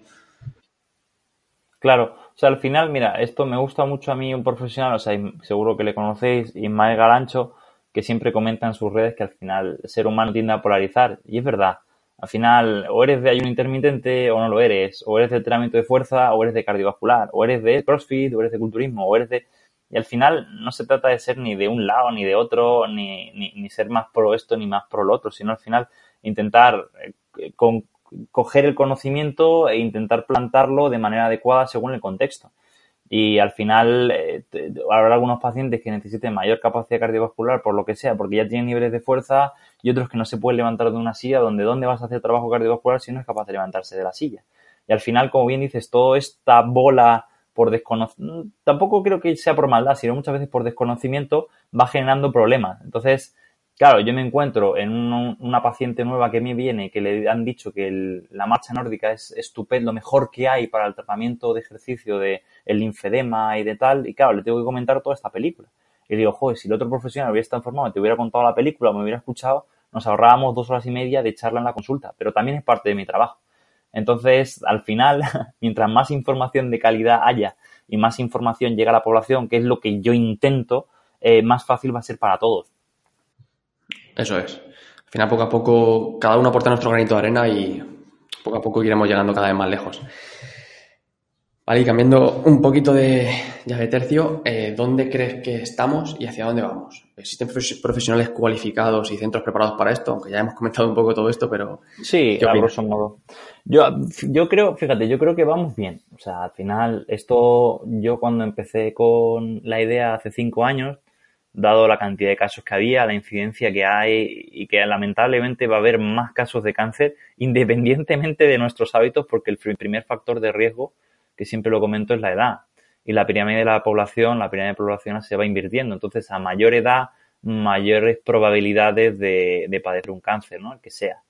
Claro, o sea, al final, mira, esto me gusta mucho a mí un profesional, o sea, seguro que le conocéis, Ismael Galancho, que siempre comenta en sus redes que al final el ser humano tiende a polarizar, y es verdad. Al final, o eres de ayuno intermitente o no lo eres, o eres de entrenamiento de fuerza o eres de cardiovascular, o eres de crossfit o eres de culturismo, o eres de... Y al final no se trata de ser ni de un lado ni de otro, ni, ni, ser más pro esto ni más pro lo otro, sino al final intentar eh, con, coger el conocimiento e intentar plantarlo de manera adecuada según el contexto. Y al final eh, habrá algunos pacientes que necesiten mayor capacidad cardiovascular por lo que sea, porque ya tienen niveles de fuerza y otros que no se pueden levantar de una silla, donde ¿dónde vas a hacer trabajo cardiovascular si no es capaz de levantarse de la silla? Y al final, como bien dices, toda esta bola por desconocimiento, tampoco creo que sea por maldad, sino muchas veces por desconocimiento, va generando problemas. Entonces, Claro, yo me encuentro en un, una paciente nueva que me viene que le han dicho que la marcha nórdica es estupendo, lo mejor que hay para el tratamiento de ejercicio de el linfedema y de tal, y claro, le tengo que comentar toda esta película. Y digo, joder, si el otro profesional hubiera estado informado te hubiera contado la película me hubiera escuchado, nos ahorrábamos dos horas y media de charla en la consulta, pero también es parte de mi trabajo. Entonces, al final, mientras más información de calidad haya y más información llega a la población, que es lo que yo intento, eh, más fácil va a ser para todos eso es. Al final, poco a poco, cada uno aporta nuestro granito de arena y poco a poco iremos llegando cada vez más lejos. Vale, y cambiando un poquito de, ya de tercio, eh, ¿dónde crees que estamos y hacia dónde vamos? ¿Existen profesionales cualificados y centros preparados para esto? Aunque ya hemos comentado un poco todo esto, pero... Sí, a grosso modo. Yo, yo creo, fíjate, yo creo que vamos bien. O sea, al final, esto, yo cuando empecé con la idea hace cinco años, dado la cantidad de casos que había, la incidencia que hay y que lamentablemente va a haber más casos de cáncer independientemente de nuestros hábitos porque el primer factor de riesgo, que siempre lo comento, es la edad. Y la pirámide de la población, la pirámide de población se va invirtiendo. Entonces, a mayor edad, mayores probabilidades de, padecer un cáncer, ¿no? El que sea.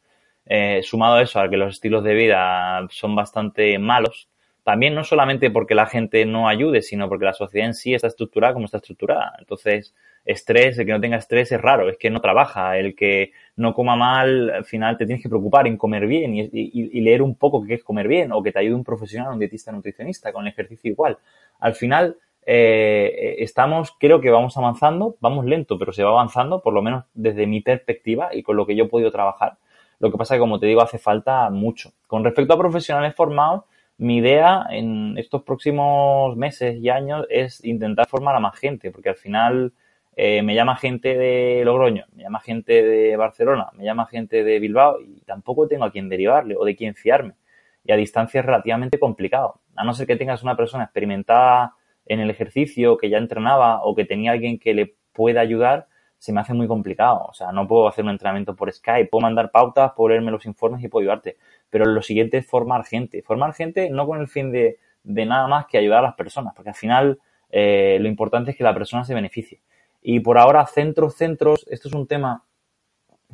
Eh, sumado a eso, a que los estilos de vida son bastante malos, también no solamente porque la gente no ayude, sino porque la sociedad en sí está estructurada como está estructurada. Entonces, estrés, el que no tenga estrés es raro, es que no trabaja, el que no coma mal, al final te tienes que preocupar en comer bien y, leer un poco qué es comer bien, o que te ayude un profesional, un dietista nutricionista, con el ejercicio igual. Al final, eh, estamos, creo que vamos avanzando, vamos lento, pero se va avanzando, por lo menos desde mi perspectiva y con lo que yo he podido trabajar. Lo que pasa que, como te digo, hace falta mucho. Con respecto a profesionales formados, mi idea en estos próximos meses y años es intentar formar a más gente, porque al final eh, me llama gente de Logroño, me llama gente de Barcelona, me llama gente de Bilbao y tampoco tengo a quién derivarle o de quién fiarme. Y a distancia es relativamente complicado. A no ser que tengas una persona experimentada en el ejercicio, que ya entrenaba o que tenía alguien que le pueda ayudar, se me hace muy complicado. O sea, no puedo hacer un entrenamiento por Skype, puedo mandar pautas, puedo leerme los informes y puedo ayudarte. Pero lo siguiente es formar gente. Formar gente no con el fin de, nada más que ayudar a las personas, porque al final eh, lo importante es que la persona se beneficie. Y por ahora, centros, centros, esto es un tema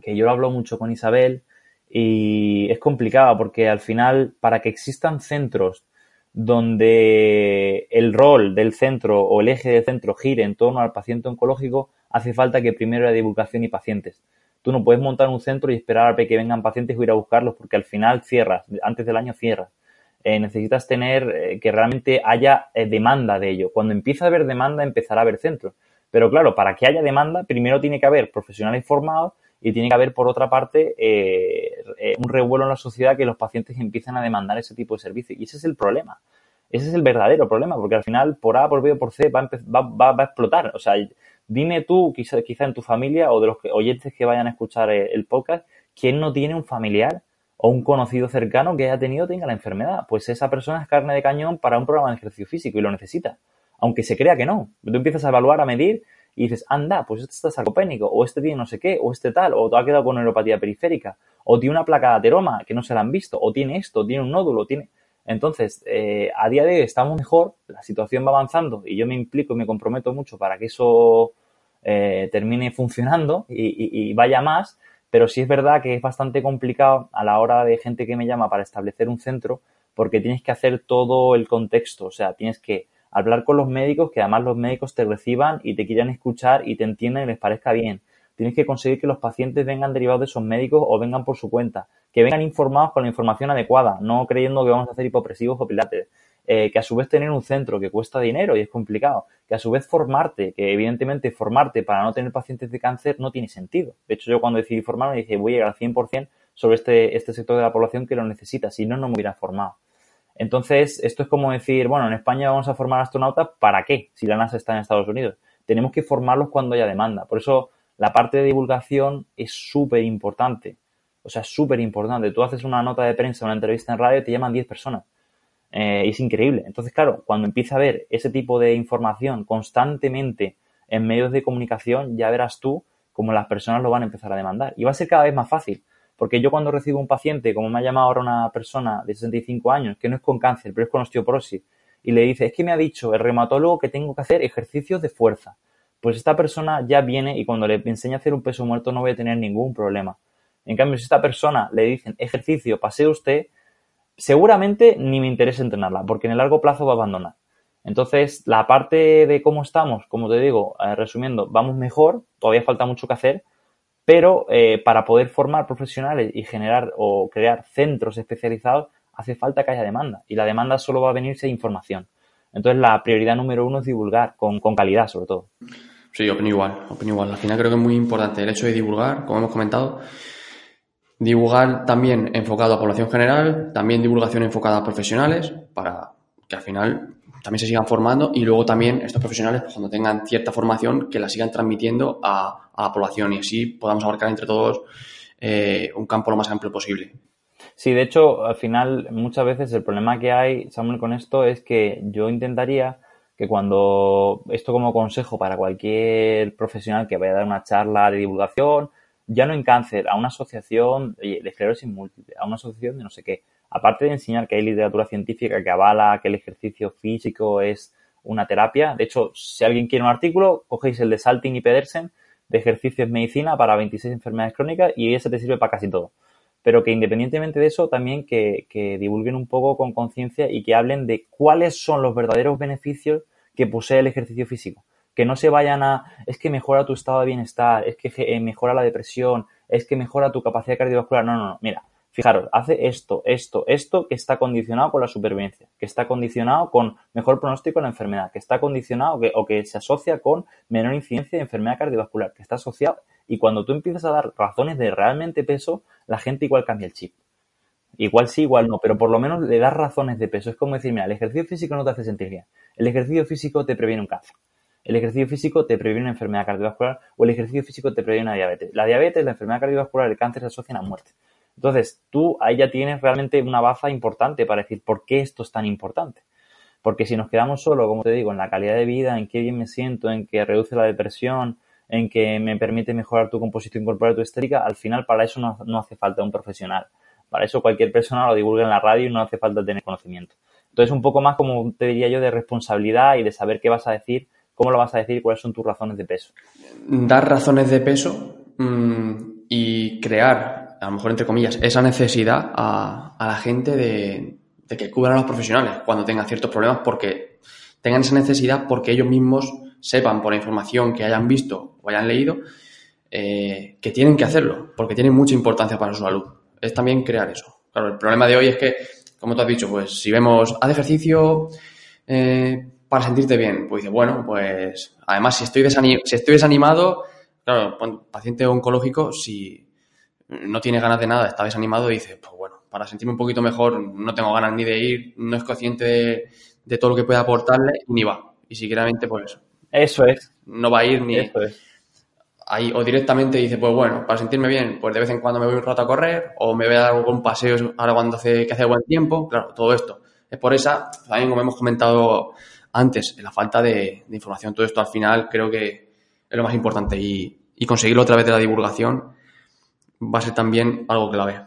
que yo lo hablo mucho con Isabel y es complicado porque al final, para que existan centros donde el rol del centro o el eje del centro gire en torno al paciente oncológico, hace falta que primero haya divulgación y pacientes. Tú no puedes montar un centro y esperar a que vengan pacientes o ir a buscarlos porque al final cierras, antes del año cierras. Eh, necesitas tener eh, que realmente haya eh, demanda de ello. Cuando empieza a haber demanda, empezará a haber centros. Pero claro, para que haya demanda, primero tiene que haber profesionales formados y tiene que haber, por otra parte, un revuelo en la sociedad que los pacientes empiezan a demandar ese tipo de servicios. Y ese es el problema. Ese es el verdadero problema, porque al final, por A, por B o por C, va a, va, va a explotar. O sea, Dime tú, quizá, quizá en tu familia o de los oyentes que vayan a escuchar el podcast, ¿quién no tiene un familiar o un conocido cercano que haya tenido tenga la enfermedad? Pues esa persona es carne de cañón para un programa de ejercicio físico y lo necesita. Aunque se crea que no. Tú empiezas a evaluar, a medir y dices, anda, pues este está sarcopénico, o este tiene no sé qué, o este tal, o ha quedado con neuropatía periférica, o tiene una placa de ateroma que no se la han visto, o tiene esto, tiene un nódulo, tiene... Entonces, eh, a día de hoy estamos mejor, la situación va avanzando y yo me implico y me comprometo mucho para que eso eh, termine funcionando y, vaya más, pero sí es verdad que es bastante complicado a la hora de gente que me llama para establecer un centro porque tienes que hacer todo el contexto, o sea, tienes que hablar con los médicos, que además los médicos te reciban y te quieran escuchar y te entiendan y les parezca bien. Tienes que conseguir que los pacientes vengan derivados de esos médicos o vengan por su cuenta que vengan informados con la información adecuada, no creyendo que vamos a hacer hipopresivos o pilates. Eh, que a su vez tener un centro que cuesta dinero y es complicado, que a su vez formarte, que evidentemente formarte para no tener pacientes de cáncer no tiene sentido. De hecho, yo cuando decidí formarme dije, voy a llegar al 100% sobre este, este sector de la población que lo necesita, si no, no me hubiera formado. Entonces, esto es como decir, bueno, en España vamos a formar astronautas, ¿para qué? Si la NASA está en Estados Unidos. Tenemos que formarlos cuando haya demanda. Por eso, la parte de divulgación es súper importante. O sea, súper importante. Tú haces una nota de prensa, una entrevista en radio y te llaman 10 personas. Eh, es increíble. Entonces, claro, cuando empieza a haber ese tipo de información constantemente en medios de comunicación, ya verás tú cómo las personas lo van a empezar a demandar. Y va a ser cada vez más fácil. Porque yo cuando recibo un paciente, como me ha llamado ahora una persona de 65 años, que no es con cáncer, pero es con osteoporosis, y le dice, es que me ha dicho el reumatólogo que tengo que hacer ejercicios de fuerza. Pues esta persona ya viene y cuando le enseña a hacer un peso muerto no voy a tener ningún problema. En cambio, si esta persona le dicen ejercicio, pase usted, seguramente ni me interesa entrenarla, porque en el largo plazo va a abandonar. Entonces, la parte de cómo estamos, como te digo, eh, resumiendo, vamos mejor, todavía falta mucho que hacer, pero eh, para poder formar profesionales y generar o crear centros especializados, hace falta que haya demanda. Y la demanda solo va a venirse de información. Entonces, la prioridad número uno es divulgar, con, con calidad sobre todo. Sí, opino igual, opino igual. Al final creo que es muy importante el hecho de divulgar, como hemos comentado, Divulgar también enfocado a población general, también divulgación enfocada a profesionales para que al final también se sigan formando y luego también estos profesionales, pues, cuando tengan cierta formación, que la sigan transmitiendo a, la población y así podamos abarcar entre todos eh, un campo lo más amplio posible. Sí, de hecho, al final, muchas veces el problema que hay, Samuel, con esto es que yo intentaría que cuando, esto como consejo para cualquier profesional que vaya a dar una charla de divulgación, ya no en cáncer, a una asociación de esclerosis múltiple, a una asociación de no sé qué, aparte de enseñar que hay literatura científica que avala que el ejercicio físico es una terapia, de hecho, si alguien quiere un artículo, cogéis el de Salting y Pedersen de ejercicios medicina para 26 enfermedades crónicas y ese te sirve para casi todo. Pero que independientemente de eso, también que, que divulguen un poco con conciencia y que hablen de cuáles son los verdaderos beneficios que posee el ejercicio físico. Que no se vayan a, es que mejora tu estado de bienestar, es que eh, mejora la depresión, es que mejora tu capacidad cardiovascular. No, no, no. Mira, Fijaros, hace esto, esto, esto que está condicionado con la supervivencia, que está condicionado con mejor pronóstico en la enfermedad, que está condicionado o que se asocia con menor incidencia de enfermedad cardiovascular, que está asociado. Y cuando tú empiezas a dar razones de realmente peso, la gente igual cambia el chip. Igual sí, igual no, pero por lo menos le das razones de peso. Es como decir, mira, el ejercicio físico no te hace sentir bien. El ejercicio físico te previene un cáncer. El ejercicio físico te previene una enfermedad cardiovascular o el ejercicio físico te previene una diabetes. La diabetes, la enfermedad cardiovascular, el cáncer se asocian a muerte. Entonces, tú ahí ya tienes realmente una baza importante para decir por qué esto es tan importante. Porque si nos quedamos solo, como te digo, en la calidad de vida, en qué bien me siento, en que reduce la depresión, en que me permite mejorar tu composición corporal, tu estética, al final para eso no, hace falta un profesional. Para eso cualquier persona lo divulga en la radio y no hace falta tener conocimiento. Entonces, un poco más, como te diría yo, de responsabilidad y de saber qué vas a decir, cómo lo vas a decir cuáles son tus razones de peso. Dar razones de peso mm, y crear a lo mejor entre comillas, esa necesidad a, la gente de, que cubran a los profesionales cuando tengan ciertos problemas porque tengan esa necesidad porque ellos mismos sepan por la información que hayan visto o hayan leído eh, que tienen que hacerlo porque tiene mucha importancia para su salud. Es también crear eso. Claro, el problema de hoy es que, como tú has dicho, pues si vemos, haz ejercicio eh, para sentirte bien, pues dice, bueno, pues además si estoy, si estoy desanimado, claro, paciente oncológico, si no tiene ganas de nada, está desanimado y dice, pues bueno, para sentirme un poquito mejor no tengo ganas ni de ir, no es consciente de, todo lo que puede aportarle y ni va. Y sinceramente, pues... Eso es. No va a ir ni... Eso es. Ahí, o directamente dice, pues bueno, para sentirme bien, pues de vez en cuando me voy un rato a correr o me voy a dar algún paseo ahora cuando hace, que hace buen tiempo. Claro, todo esto. Es por esa, también como hemos comentado antes, la falta de, información. Todo esto al final creo que es lo más importante y, y conseguirlo a través de la divulgación va a ser también algo clave.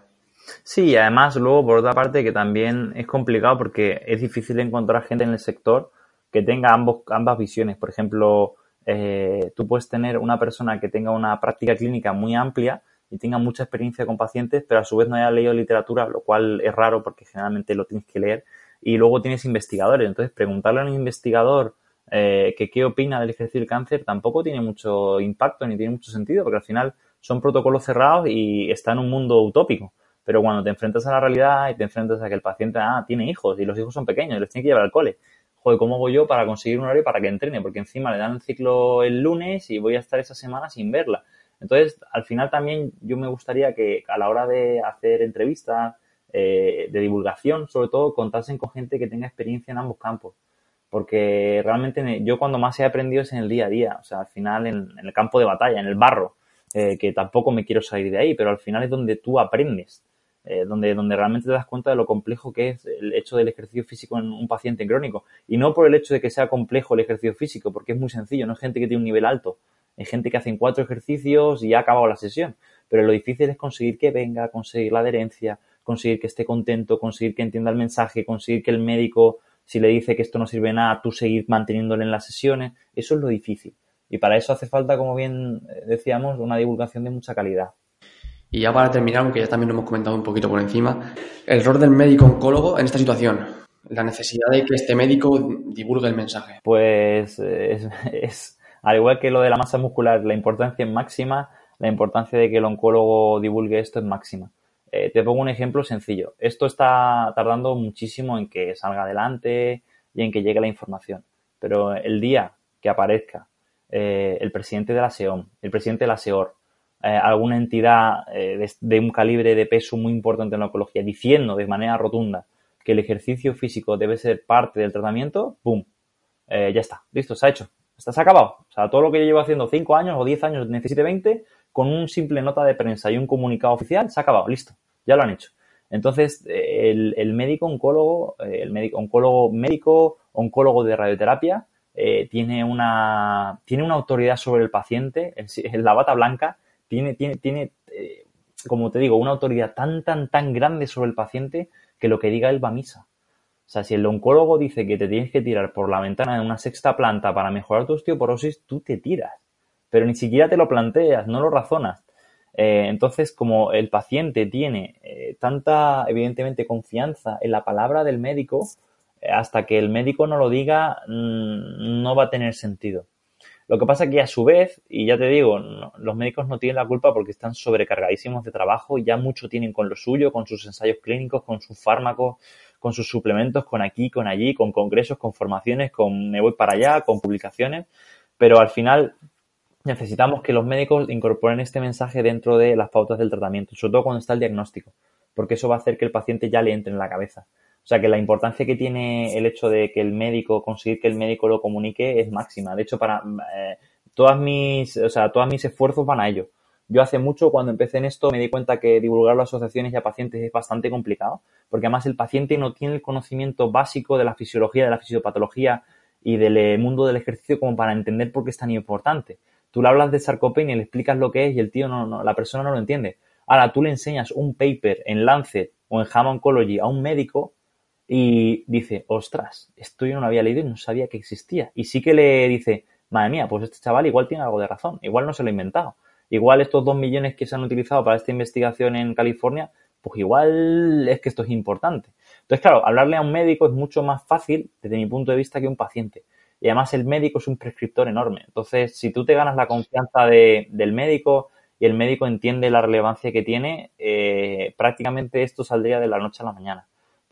Sí, además luego por otra parte que también es complicado porque es difícil encontrar gente en el sector que tenga ambos, ambas visiones. Por ejemplo, eh, tú puedes tener una persona que tenga una práctica clínica muy amplia y tenga mucha experiencia con pacientes, pero a su vez no haya leído literatura, lo cual es raro porque generalmente lo tienes que leer. Y luego tienes investigadores. Entonces, preguntarle a un investigador eh, que qué opina del ejercicio del cáncer tampoco tiene mucho impacto ni tiene mucho sentido, porque al final son protocolos cerrados y está en un mundo utópico. Pero cuando te enfrentas a la realidad y te enfrentas a que el paciente ah, tiene hijos y los hijos son pequeños y los tiene que llevar al cole. Joder, ¿cómo hago yo para conseguir un horario para que entrene? Porque encima le dan el ciclo el lunes y voy a estar esa semana sin verla. Entonces, al final también yo me gustaría que a la hora de hacer entrevistas, eh, de divulgación, sobre todo, contasen con gente que tenga experiencia en ambos campos. Porque realmente yo cuando más he aprendido es en el día a día, o sea, al final en el campo de batalla, en el barro. Eh, que tampoco me quiero salir de ahí, pero al final es donde tú aprendes, eh, donde, donde realmente te das cuenta de lo complejo que es el hecho del ejercicio físico en un paciente crónico. Y no por el hecho de que sea complejo el ejercicio físico, porque es muy sencillo, no es gente que tiene un nivel alto, es gente que hacen cuatro ejercicios y ha acabado la sesión. Pero lo difícil es conseguir que venga, conseguir la adherencia, conseguir que esté contento, conseguir que entienda el mensaje, conseguir que el médico, si le dice que esto no sirve nada, tú seguir manteniéndole en las sesiones. Eso es lo difícil. Y para eso hace falta, como bien eh, decíamos, una divulgación de mucha calidad. Y ya para terminar, aunque ya también lo hemos comentado un poquito por encima, el rol del médico oncólogo en esta situación, la necesidad de que este médico divulgue el mensaje. Pues es, es, al igual que lo de la masa muscular, la importancia es máxima, la importancia de que el oncólogo divulgue esto es máxima. Eh, te pongo un ejemplo sencillo. Esto está tardando muchísimo en que salga adelante y en que llegue la información. Pero el día que aparezca eh, el presidente de la SEOM, el presidente de la SEOR, eh, alguna entidad eh, de, un calibre de peso muy importante en la oncología, diciendo de manera rotunda que el ejercicio físico debe ser parte del tratamiento, ¡pum! ya está, listo, se ha hecho. Está, se ha acabado. O sea, todo lo que yo llevo haciendo 5 años o 10 años, necesite 20, con un simple nota de prensa y un comunicado oficial, se ha acabado, listo, ya lo han hecho. Entonces, el, el médico oncólogo, el médico oncólogo médico, oncólogo de radioterapia, eh, tiene, una, tiene una autoridad sobre el paciente, en la bata blanca, tiene, tiene, tiene eh, como te digo, una autoridad tan, tan, tan grande sobre el paciente que lo que diga él va a misa. O sea, si el oncólogo dice que te tienes que tirar por la ventana de una sexta planta para mejorar tu osteoporosis, tú te tiras. Pero ni siquiera te lo planteas, no lo razonas. Eh, entonces, como el paciente tiene eh, tanta, evidentemente, confianza en la palabra del médico, hasta que el médico no lo diga, mm, no va a tener sentido. Lo que pasa es que a su vez, y ya te digo, los médicos no tienen la culpa porque están sobrecargadísimos de trabajo, ya mucho tienen con lo suyo, con sus ensayos clínicos, con sus fármacos, con sus suplementos, con aquí, con allí, con congresos, con formaciones, con me voy para allá, con publicaciones, pero al final necesitamos que los médicos incorporen este mensaje dentro de las pautas del tratamiento, sobre todo cuando está el diagnóstico, porque eso va a hacer que el paciente ya le entre en la cabeza. O sea que la importancia que tiene el hecho de que el médico, conseguir que el médico lo comunique es máxima. De hecho, para eh, todas mis, o sea, todos mis esfuerzos van a ello. Yo hace mucho, cuando empecé en esto, me di cuenta que divulgar las asociaciones y a pacientes es bastante complicado, porque además el paciente no tiene el conocimiento básico de la fisiología, de la fisiopatología y del eh, mundo del ejercicio como para entender por qué es tan importante. Tú le hablas de sarcopenia le explicas lo que es y el tío no, no, la persona no lo entiende. Ahora tú le enseñas un paper en Lancet o en JAMA Oncology a un médico y dice, ostras, esto yo no lo había leído y no sabía que existía. Y sí que le dice, madre mía, pues este chaval igual tiene algo de razón, igual no se lo ha inventado. Igual estos dos millones que se han utilizado para esta investigación en California, pues igual es que esto es importante. Entonces, claro, hablarle a un médico es mucho más fácil desde mi punto de vista que un paciente. Y además el médico es un prescriptor enorme. Entonces, si tú te ganas la confianza de, del médico y el médico entiende la relevancia que tiene, eh, prácticamente esto saldría de la noche a la mañana.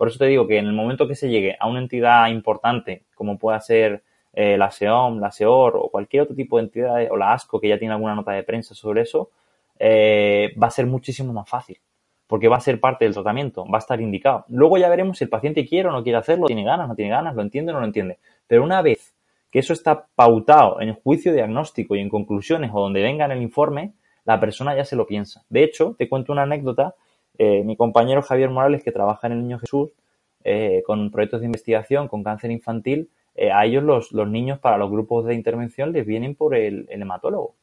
Por eso te digo que en el momento que se llegue a una entidad importante, como pueda ser eh, la SEOM, la SEOR o cualquier otro tipo de entidad, o la ASCO, que ya tiene alguna nota de prensa sobre eso, eh, va a ser muchísimo más fácil, porque va a ser parte del tratamiento, va a estar indicado. Luego ya veremos si el paciente quiere o no quiere hacerlo, tiene ganas, no tiene ganas, lo entiende o no lo entiende. Pero una vez que eso está pautado en el juicio diagnóstico y en conclusiones o donde venga en el informe, la persona ya se lo piensa. De hecho, te cuento una anécdota eh, mi compañero Javier Morales, que trabaja en el Niño Jesús, eh, con proyectos de investigación con cáncer infantil, eh, a ellos los, niños para los grupos de intervención les vienen por el, hematólogo.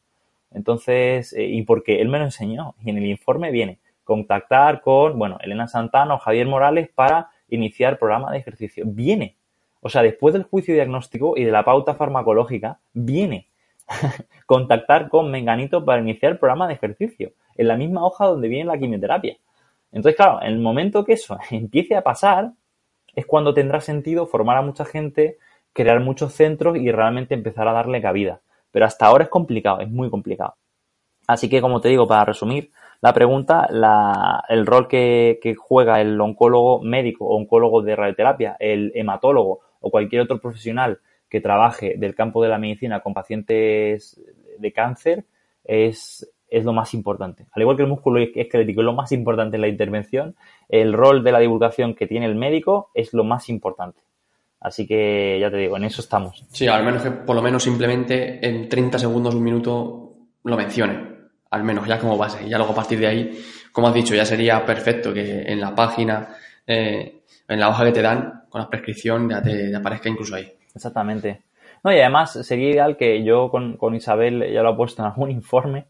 Entonces, y porque él me lo enseñó, y en el informe viene contactar con, bueno, Elena Santana o Javier Morales para iniciar programa de ejercicio. Viene. O sea, después del juicio diagnóstico y de la pauta farmacológica, viene contactar con Menganito para iniciar programa de ejercicio, en la misma hoja donde viene la quimioterapia. Entonces, claro, en el momento que eso empiece a pasar, es cuando tendrá sentido formar a mucha gente, crear muchos centros y realmente empezar a darle cabida. Pero hasta ahora es complicado, es muy complicado. Así que, como te digo, para resumir la pregunta, el rol que, juega el oncólogo médico oncólogo de radioterapia, el hematólogo o cualquier otro profesional que trabaje del campo de la medicina con pacientes de cáncer es es lo más importante. Al igual que el músculo esquelético es lo más importante en la intervención, el rol de la divulgación que tiene el médico es lo más importante. Así que ya te digo, en eso estamos. Sí, al menos que por lo menos simplemente en 30 segundos, un minuto lo mencione. Al menos ya como base. Y ya luego a partir de ahí, como has dicho, ya sería perfecto que en la página, eh, en la hoja que te dan, con la prescripción, ya te aparezca incluso ahí. Exactamente. No, y además sería ideal que yo con, con Isabel ya lo he puesto en algún informe,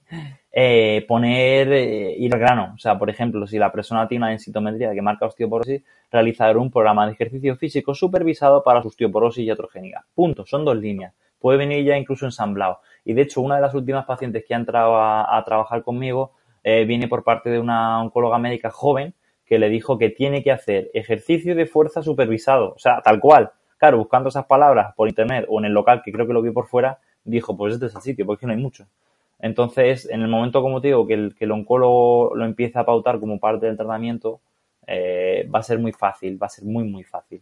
eh, poner, eh, ir al grano. O sea, por ejemplo, si la persona tiene una densitometría que marca osteoporosis, realizar un programa de ejercicio físico supervisado para su osteoporosis y atrogénica. Punto. Son dos líneas. Puede venir ya incluso ensamblado. Y de hecho, una de las últimas pacientes que ha entrado a, trabajar conmigo eh, viene por parte de una oncóloga médica joven que le dijo que tiene que hacer ejercicio de fuerza supervisado. O sea, tal cual. Claro, buscando esas palabras por internet o en el local, que creo que lo vi por fuera, dijo, pues este es el sitio, porque no hay mucho. Entonces, en el momento, como te digo, que el, que el oncólogo lo empiece a pautar como parte del tratamiento, eh, va a ser muy fácil, va a ser muy, muy fácil.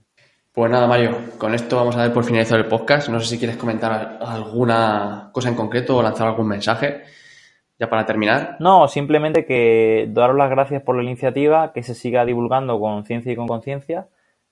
Pues nada, Mario, con esto vamos a dar por finalizado el podcast. No sé si quieres comentar alguna cosa en concreto o lanzar algún mensaje ya para terminar. No, simplemente que daros las gracias por la iniciativa, que se siga divulgando con ciencia y con conciencia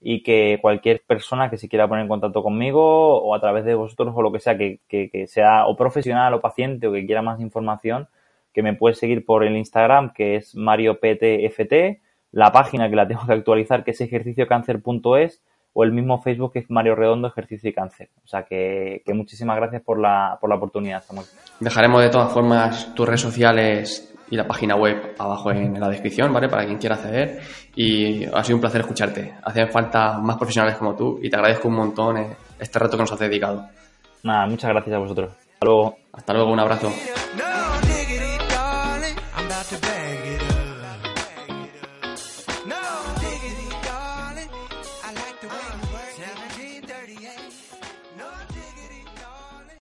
y que cualquier persona que se quiera poner en contacto conmigo o a través de vosotros o lo que sea, que, sea o profesional o paciente o que quiera más información, que me puede seguir por el Instagram, que es marioptft, la página que la tengo que actualizar, que es ejerciciocancer.es, o el mismo Facebook que es Mario Redondo Ejercicio y Cáncer. O sea que, muchísimas gracias por la, por la oportunidad, Samuel. Dejaremos de todas formas tus redes sociales y la página web abajo en la descripción, ¿vale? Para quien quiera acceder. Y ha sido un placer escucharte. Hacen falta más profesionales como tú y te agradezco un montón eh, este reto que nos has dedicado. Nada, muchas gracias a vosotros. Hasta luego. Hasta luego, un abrazo.